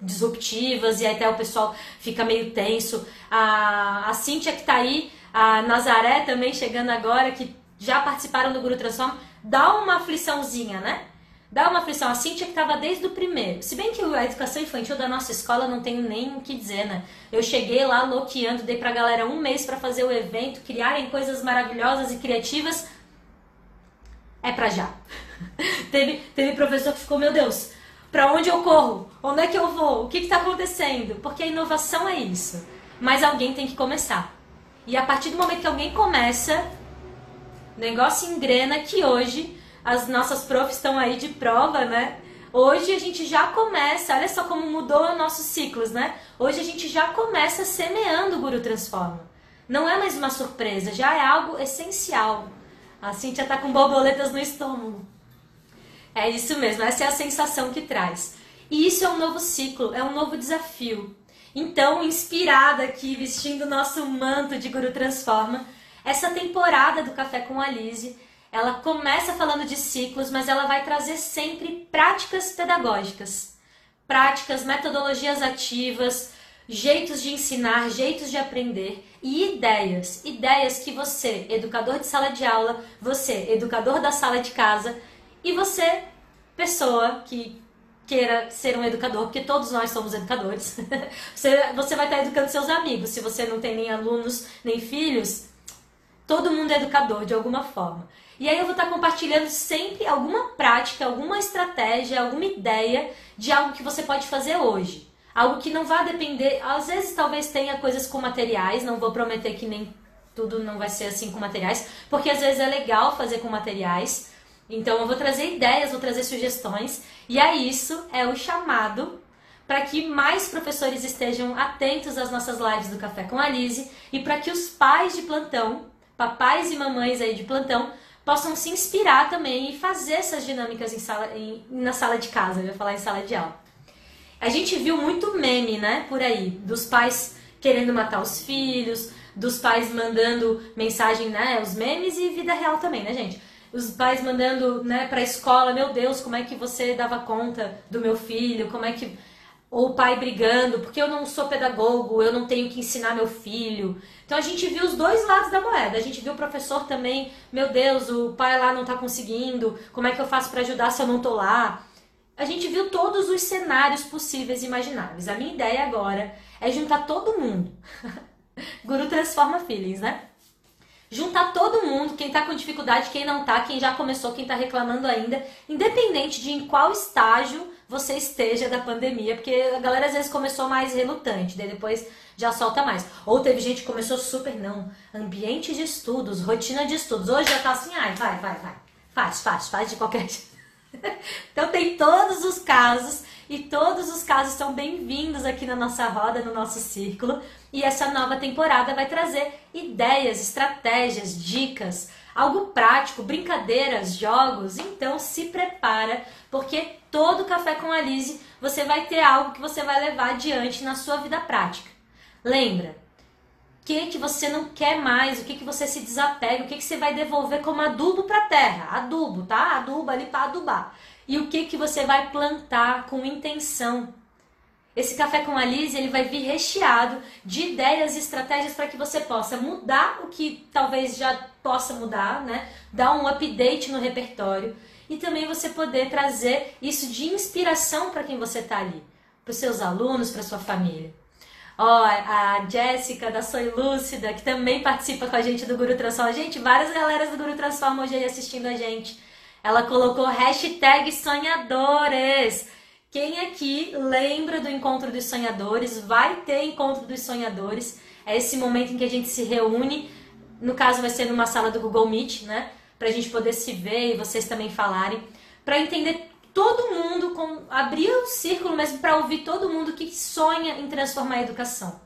disruptivas e até o pessoal fica meio tenso. A, a Cíntia que tá aí, a Nazaré também chegando agora, que já participaram do Guru Transforma, dá uma afliçãozinha, né? Dá uma aflição. A Cíntia que estava desde o primeiro. Se bem que a educação infantil da nossa escola não tenho nem o que dizer, né? Eu cheguei lá loqueando, dei pra galera um mês para fazer o evento, criarem coisas maravilhosas e criativas. É pra já. teve, teve professor que ficou, meu Deus, para onde eu corro? Onde é que eu vou? O que está acontecendo? Porque a inovação é isso. Mas alguém tem que começar. E a partir do momento que alguém começa, o negócio engrena que hoje as nossas profs estão aí de prova, né? Hoje a gente já começa, olha só como mudou nossos ciclos, né? Hoje a gente já começa semeando o Guru Transforma. Não é mais uma surpresa, já é algo essencial. A Cintia tá com borboletas no estômago. É isso mesmo, essa é a sensação que traz. E isso é um novo ciclo, é um novo desafio. Então, inspirada aqui, vestindo o nosso manto de Guru Transforma, essa temporada do Café com a Lise, ela começa falando de ciclos, mas ela vai trazer sempre práticas pedagógicas. Práticas, metodologias ativas, jeitos de ensinar, jeitos de aprender e ideias. Ideias que você, educador de sala de aula, você, educador da sala de casa, e você, pessoa que queira ser um educador, porque todos nós somos educadores, você, você vai estar educando seus amigos. Se você não tem nem alunos nem filhos, Todo mundo é educador de alguma forma. E aí eu vou estar compartilhando sempre alguma prática, alguma estratégia, alguma ideia de algo que você pode fazer hoje. Algo que não vai depender, às vezes talvez tenha coisas com materiais, não vou prometer que nem tudo não vai ser assim com materiais, porque às vezes é legal fazer com materiais. Então eu vou trazer ideias, vou trazer sugestões, e é isso é o chamado para que mais professores estejam atentos às nossas lives do Café com a Lise e para que os pais de plantão, papais e mamães aí de plantão, possam se inspirar também e fazer essas dinâmicas em sala, em, na sala de casa, eu ia falar em sala de aula. A gente viu muito meme, né, por aí, dos pais querendo matar os filhos, dos pais mandando mensagem, né, os memes e vida real também, né, gente? Os pais mandando, né, pra escola, meu Deus, como é que você dava conta do meu filho? Como é que ou o pai brigando, porque eu não sou pedagogo, eu não tenho que ensinar meu filho. Então a gente viu os dois lados da moeda. A gente viu o professor também, meu Deus, o pai lá não está conseguindo, como é que eu faço para ajudar se eu não tô lá? A gente viu todos os cenários possíveis e imagináveis. A minha ideia agora é juntar todo mundo. Guru transforma feelings, né? Juntar todo mundo, quem está com dificuldade, quem não está, quem já começou, quem está reclamando ainda, independente de em qual estágio você esteja da pandemia, porque a galera às vezes começou mais relutante, daí depois já solta mais. Ou teve gente que começou super, não, ambiente de estudos, rotina de estudos. Hoje já tá assim, ai, vai, vai, vai. Faz, faz, faz de qualquer jeito. então tem todos os casos e todos os casos são bem-vindos aqui na nossa roda, no nosso círculo. E essa nova temporada vai trazer ideias, estratégias, dicas, algo prático, brincadeiras, jogos. Então se prepara, porque todo café com a Lise você vai ter algo que você vai levar adiante na sua vida prática. Lembra? O que, que você não quer mais, o que, que você se desapega, o que, que você vai devolver como adubo para a terra. Adubo, tá? Adubo ali para adubar. E o que, que você vai plantar com intenção. Esse café com a Lise, ele vai vir recheado de ideias e estratégias para que você possa mudar o que talvez já possa mudar, né? Dar um update no repertório e também você poder trazer isso de inspiração para quem você está ali, para os seus alunos, para sua família. Ó, oh, a Jéssica da Soy Lúcida, que também participa com a gente do Guru Transforma. Gente, várias galeras do Guru Transforma hoje aí assistindo a gente. Ela colocou hashtag sonhadores. Quem aqui lembra do Encontro dos Sonhadores? Vai ter Encontro dos Sonhadores. É esse momento em que a gente se reúne. No caso, vai ser numa sala do Google Meet, né? Pra gente poder se ver e vocês também falarem. Para entender todo mundo, com, abrir o círculo mesmo para ouvir todo mundo que sonha em transformar a educação.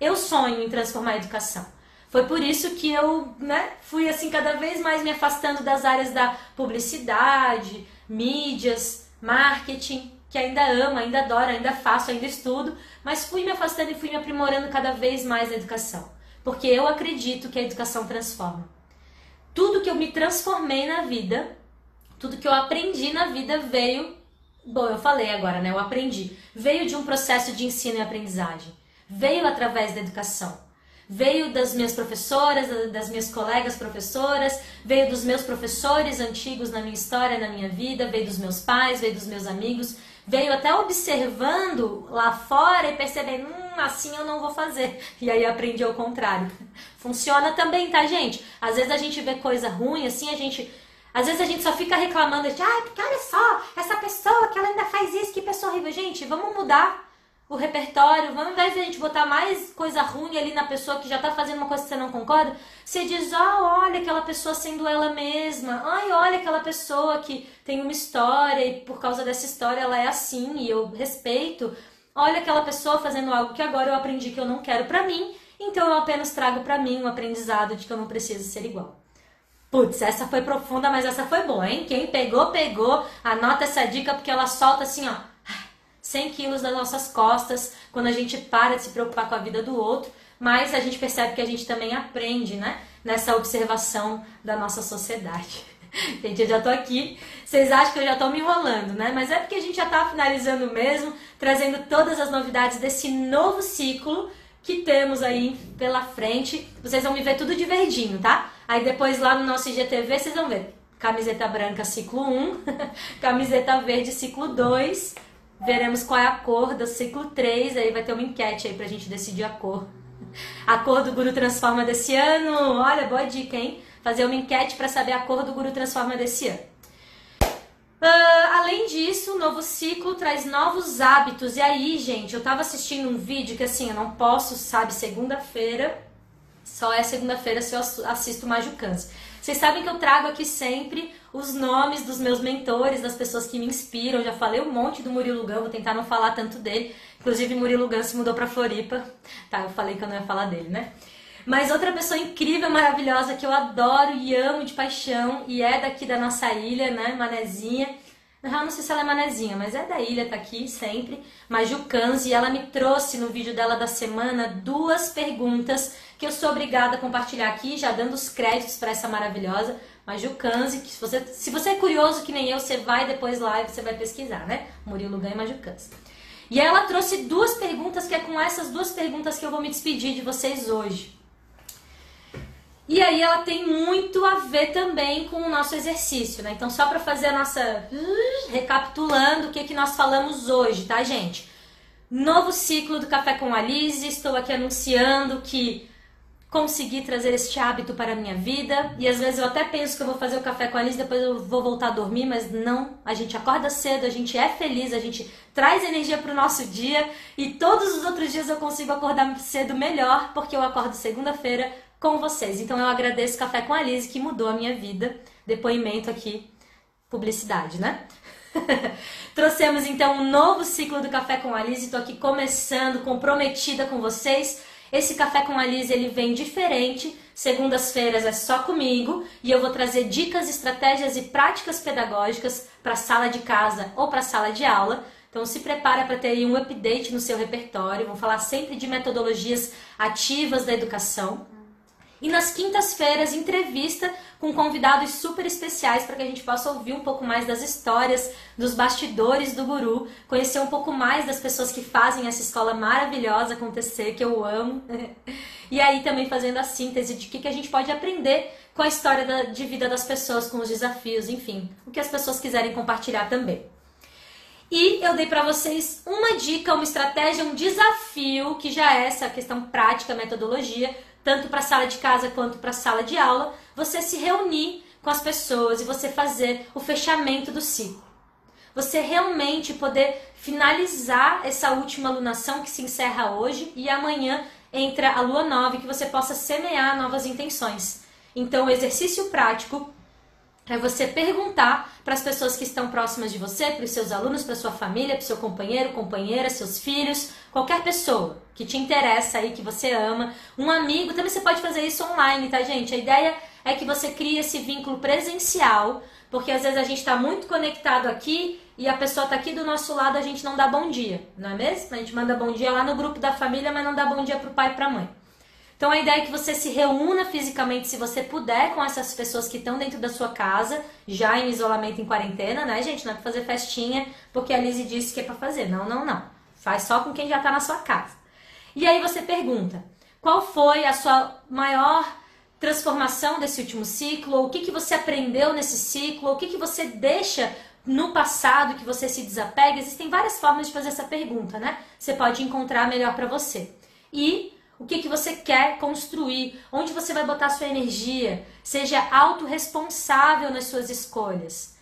Eu sonho em transformar a educação. Foi por isso que eu né, fui assim cada vez mais me afastando das áreas da publicidade, mídias, marketing, que ainda amo, ainda adoro, ainda faço, ainda estudo, mas fui me afastando e fui me aprimorando cada vez mais na educação. Porque eu acredito que a educação transforma. Tudo que eu me transformei na vida tudo que eu aprendi na vida veio. Bom, eu falei agora, né? Eu aprendi. Veio de um processo de ensino e aprendizagem. Veio através da educação. Veio das minhas professoras, das minhas colegas professoras, veio dos meus professores antigos na minha história, na minha vida, veio dos meus pais, veio dos meus amigos, veio até observando lá fora e percebendo, hum, assim eu não vou fazer. E aí aprendi ao contrário. Funciona também, tá, gente? Às vezes a gente vê coisa ruim, assim a gente às vezes a gente só fica reclamando de, ai, porque olha só, essa pessoa que ela ainda faz isso, que pessoa horrível. Gente, vamos mudar o repertório, ao invés de a gente botar mais coisa ruim ali na pessoa que já tá fazendo uma coisa que você não concorda, você diz, ah, olha aquela pessoa sendo ela mesma, ai, olha aquela pessoa que tem uma história e por causa dessa história ela é assim e eu respeito. Olha aquela pessoa fazendo algo que agora eu aprendi que eu não quero para mim, então eu apenas trago para mim um aprendizado de que eu não preciso ser igual. Putz, essa foi profunda, mas essa foi boa, hein? Quem pegou, pegou. Anota essa dica porque ela solta assim, ó, 100 quilos das nossas costas quando a gente para de se preocupar com a vida do outro. Mas a gente percebe que a gente também aprende, né? Nessa observação da nossa sociedade. Gente, eu já tô aqui. Vocês acham que eu já tô me enrolando, né? Mas é porque a gente já tá finalizando mesmo, trazendo todas as novidades desse novo ciclo que temos aí pela frente. Vocês vão me ver tudo de verdinho, tá? Aí depois lá no nosso IGTV vocês vão ver camiseta branca ciclo 1, camiseta verde ciclo 2. Veremos qual é a cor do ciclo 3, aí vai ter uma enquete aí pra gente decidir a cor. A cor do Guru Transforma desse ano. Olha, boa dica, hein? Fazer uma enquete para saber a cor do Guru Transforma desse ano. Uh, além disso, o novo ciclo traz novos hábitos. E aí, gente, eu tava assistindo um vídeo que assim, eu não posso, sabe, segunda-feira, só é segunda-feira se eu assisto Majucans. Vocês sabem que eu trago aqui sempre os nomes dos meus mentores, das pessoas que me inspiram. Eu já falei um monte do Murilo Gão, vou tentar não falar tanto dele. Inclusive, Murilo Gão se mudou pra Floripa. Tá, eu falei que eu não ia falar dele, né? Mas outra pessoa incrível, maravilhosa, que eu adoro e amo de paixão, e é daqui da nossa ilha, né, Manezinha. Na real, não sei se ela é manezinha, mas é da ilha, tá aqui sempre. Maju Kanzi, ela me trouxe no vídeo dela da semana duas perguntas que eu sou obrigada a compartilhar aqui, já dando os créditos para essa maravilhosa Maju Kanzi, que se você, se você é curioso que nem eu, você vai depois lá e você vai pesquisar, né? Murilo Ganha e Maju Kanzi. E ela trouxe duas perguntas, que é com essas duas perguntas que eu vou me despedir de vocês hoje. E aí ela tem muito a ver também com o nosso exercício, né? Então só para fazer a nossa uh, recapitulando o que que nós falamos hoje, tá, gente? Novo ciclo do Café com a Liz, estou aqui anunciando que consegui trazer este hábito para a minha vida. E às vezes eu até penso que eu vou fazer o café com a Liz, depois eu vou voltar a dormir, mas não. A gente acorda cedo, a gente é feliz, a gente traz energia para o nosso dia e todos os outros dias eu consigo acordar cedo melhor, porque eu acordo segunda-feira com vocês. Então eu agradeço Café com a Liz, que mudou a minha vida. Depoimento aqui, publicidade, né? Trouxemos então um novo ciclo do Café com a Liz, estou aqui começando, comprometida com vocês. Esse Café com a Liz ele vem diferente. Segundas-feiras é só comigo e eu vou trazer dicas, estratégias e práticas pedagógicas para sala de casa ou para sala de aula. Então se prepara para ter um update no seu repertório. Vamos falar sempre de metodologias ativas da educação. E nas quintas-feiras, entrevista com convidados super especiais para que a gente possa ouvir um pouco mais das histórias, dos bastidores do Guru, conhecer um pouco mais das pessoas que fazem essa escola maravilhosa acontecer, que eu amo. e aí também fazendo a síntese de o que, que a gente pode aprender com a história da, de vida das pessoas, com os desafios, enfim, o que as pessoas quiserem compartilhar também. E eu dei para vocês uma dica, uma estratégia, um desafio, que já é essa questão prática, metodologia, tanto para a sala de casa quanto para a sala de aula, você se reunir com as pessoas e você fazer o fechamento do ciclo. Você realmente poder finalizar essa última alunação que se encerra hoje e amanhã entra a lua nova que você possa semear novas intenções. Então, o exercício prático é você perguntar para as pessoas que estão próximas de você, para os seus alunos, para sua família, para o seu companheiro, companheira, seus filhos, qualquer pessoa que te interessa aí, que você ama, um amigo, também você pode fazer isso online, tá, gente? A ideia é que você crie esse vínculo presencial, porque às vezes a gente está muito conectado aqui e a pessoa está aqui do nosso lado, a gente não dá bom dia, não é mesmo? A gente manda bom dia lá no grupo da família, mas não dá bom dia para o pai e para a mãe. Então a ideia é que você se reúna fisicamente, se você puder, com essas pessoas que estão dentro da sua casa, já em isolamento, em quarentena, né, gente? Não é pra fazer festinha, porque a Lizzie disse que é pra fazer. Não, não, não. Faz só com quem já tá na sua casa. E aí você pergunta: qual foi a sua maior transformação desse último ciclo? O que, que você aprendeu nesse ciclo? O que, que você deixa no passado que você se desapega? Existem várias formas de fazer essa pergunta, né? Você pode encontrar melhor para você. E o que, que você quer construir, onde você vai botar sua energia. Seja autorresponsável nas suas escolhas,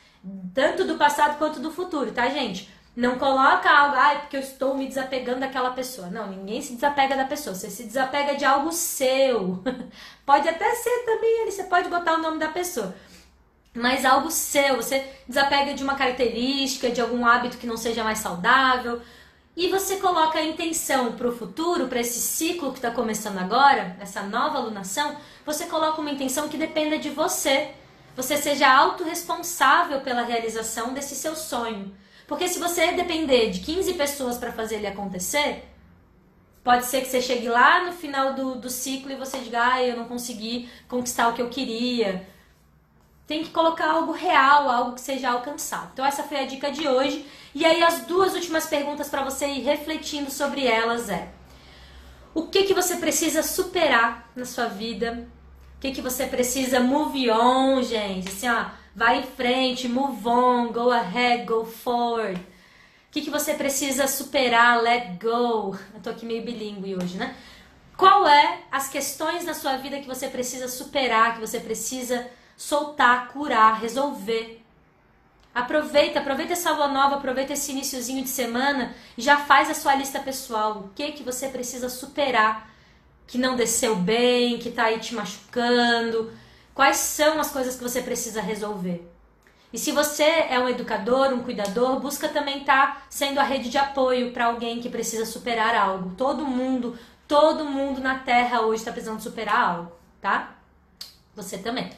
tanto do passado quanto do futuro, tá, gente? Não coloca algo, ah, é porque eu estou me desapegando daquela pessoa. Não, ninguém se desapega da pessoa. Você se desapega de algo seu. pode até ser também você pode botar o nome da pessoa. Mas algo seu, você desapega de uma característica, de algum hábito que não seja mais saudável, e você coloca a intenção para o futuro, para esse ciclo que está começando agora, essa nova alunação, você coloca uma intenção que dependa de você. Você seja autorresponsável pela realização desse seu sonho. Porque se você depender de 15 pessoas para fazer ele acontecer, pode ser que você chegue lá no final do, do ciclo e você diga, ah, eu não consegui conquistar o que eu queria. Tem que colocar algo real, algo que seja alcançável. Então essa foi a dica de hoje. E aí as duas últimas perguntas para você ir refletindo sobre elas é: o que que você precisa superar na sua vida? O que que você precisa move on, gente? Assim, ó, vai em frente, move on, go ahead, go forward. O que que você precisa superar, let go? Eu tô aqui meio bilíngue hoje, né? Qual é as questões na sua vida que você precisa superar, que você precisa soltar, curar, resolver? Aproveita, aproveita essa lua nova, aproveita esse iníciozinho de semana já faz a sua lista pessoal. O que que você precisa superar que não desceu bem, que está aí te machucando? Quais são as coisas que você precisa resolver? E se você é um educador, um cuidador, busca também estar tá sendo a rede de apoio para alguém que precisa superar algo. Todo mundo, todo mundo na Terra hoje está precisando superar algo, tá? Você também.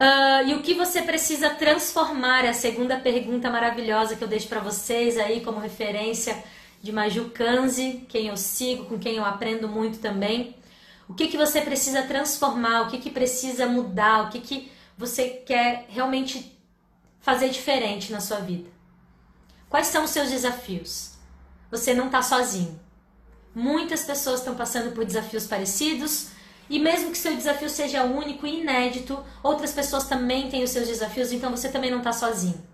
Uh, e o que você precisa transformar? É a segunda pergunta maravilhosa que eu deixo para vocês aí como referência de Maju Kanzi, quem eu sigo, com quem eu aprendo muito também. O que, que você precisa transformar? O que, que precisa mudar? O que, que você quer realmente fazer diferente na sua vida? Quais são os seus desafios? Você não está sozinho. Muitas pessoas estão passando por desafios parecidos e mesmo que seu desafio seja único e inédito, outras pessoas também têm os seus desafios, então você também não está sozinho.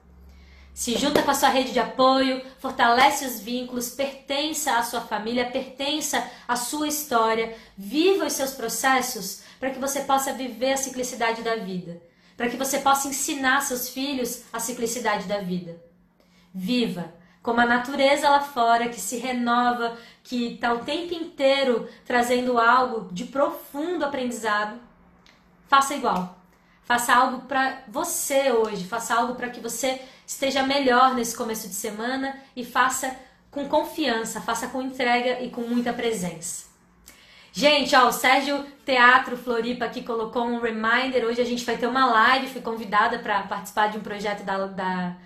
Se junta com a sua rede de apoio, fortalece os vínculos, pertença à sua família, pertença à sua história, viva os seus processos para que você possa viver a ciclicidade da vida, para que você possa ensinar seus filhos a ciclicidade da vida. Viva! Como a natureza lá fora que se renova, que está o tempo inteiro trazendo algo de profundo aprendizado, faça igual. Faça algo para você hoje, faça algo para que você esteja melhor nesse começo de semana e faça com confiança, faça com entrega e com muita presença. Gente, ó, o Sérgio Teatro Floripa aqui colocou um reminder. Hoje a gente vai ter uma live. Fui convidada para participar de um projeto da, da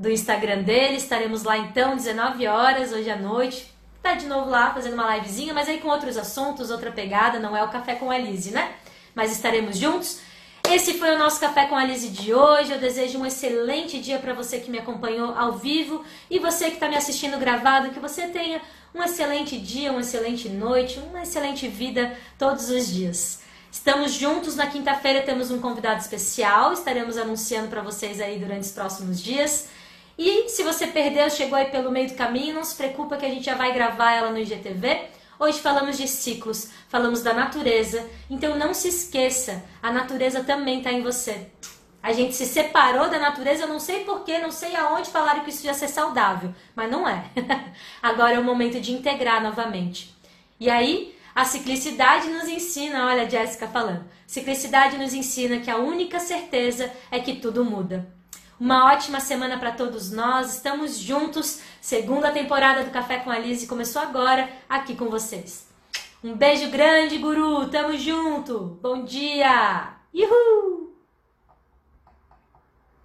do Instagram dele. Estaremos lá então, 19 horas, hoje à noite. Tá de novo lá fazendo uma livezinha, mas aí com outros assuntos, outra pegada, não é o Café com a Lise, né? Mas estaremos juntos. Esse foi o nosso Café com a Lise de hoje. Eu desejo um excelente dia para você que me acompanhou ao vivo e você que está me assistindo gravado, que você tenha um excelente dia, uma excelente noite, uma excelente vida todos os dias. Estamos juntos na quinta-feira, temos um convidado especial, estaremos anunciando para vocês aí durante os próximos dias. E se você perdeu, chegou aí pelo meio do caminho, não se preocupa que a gente já vai gravar ela no IGTV. Hoje falamos de ciclos, falamos da natureza. Então não se esqueça, a natureza também está em você. A gente se separou da natureza, não sei porquê, não sei aonde falaram que isso ia ser saudável, mas não é. Agora é o momento de integrar novamente. E aí, a ciclicidade nos ensina, olha a Jéssica falando, ciclicidade nos ensina que a única certeza é que tudo muda. Uma ótima semana para todos nós. Estamos juntos. Segunda temporada do Café com a Lise começou agora aqui com vocês. Um beijo grande, guru. Tamo junto. Bom dia. Uhul!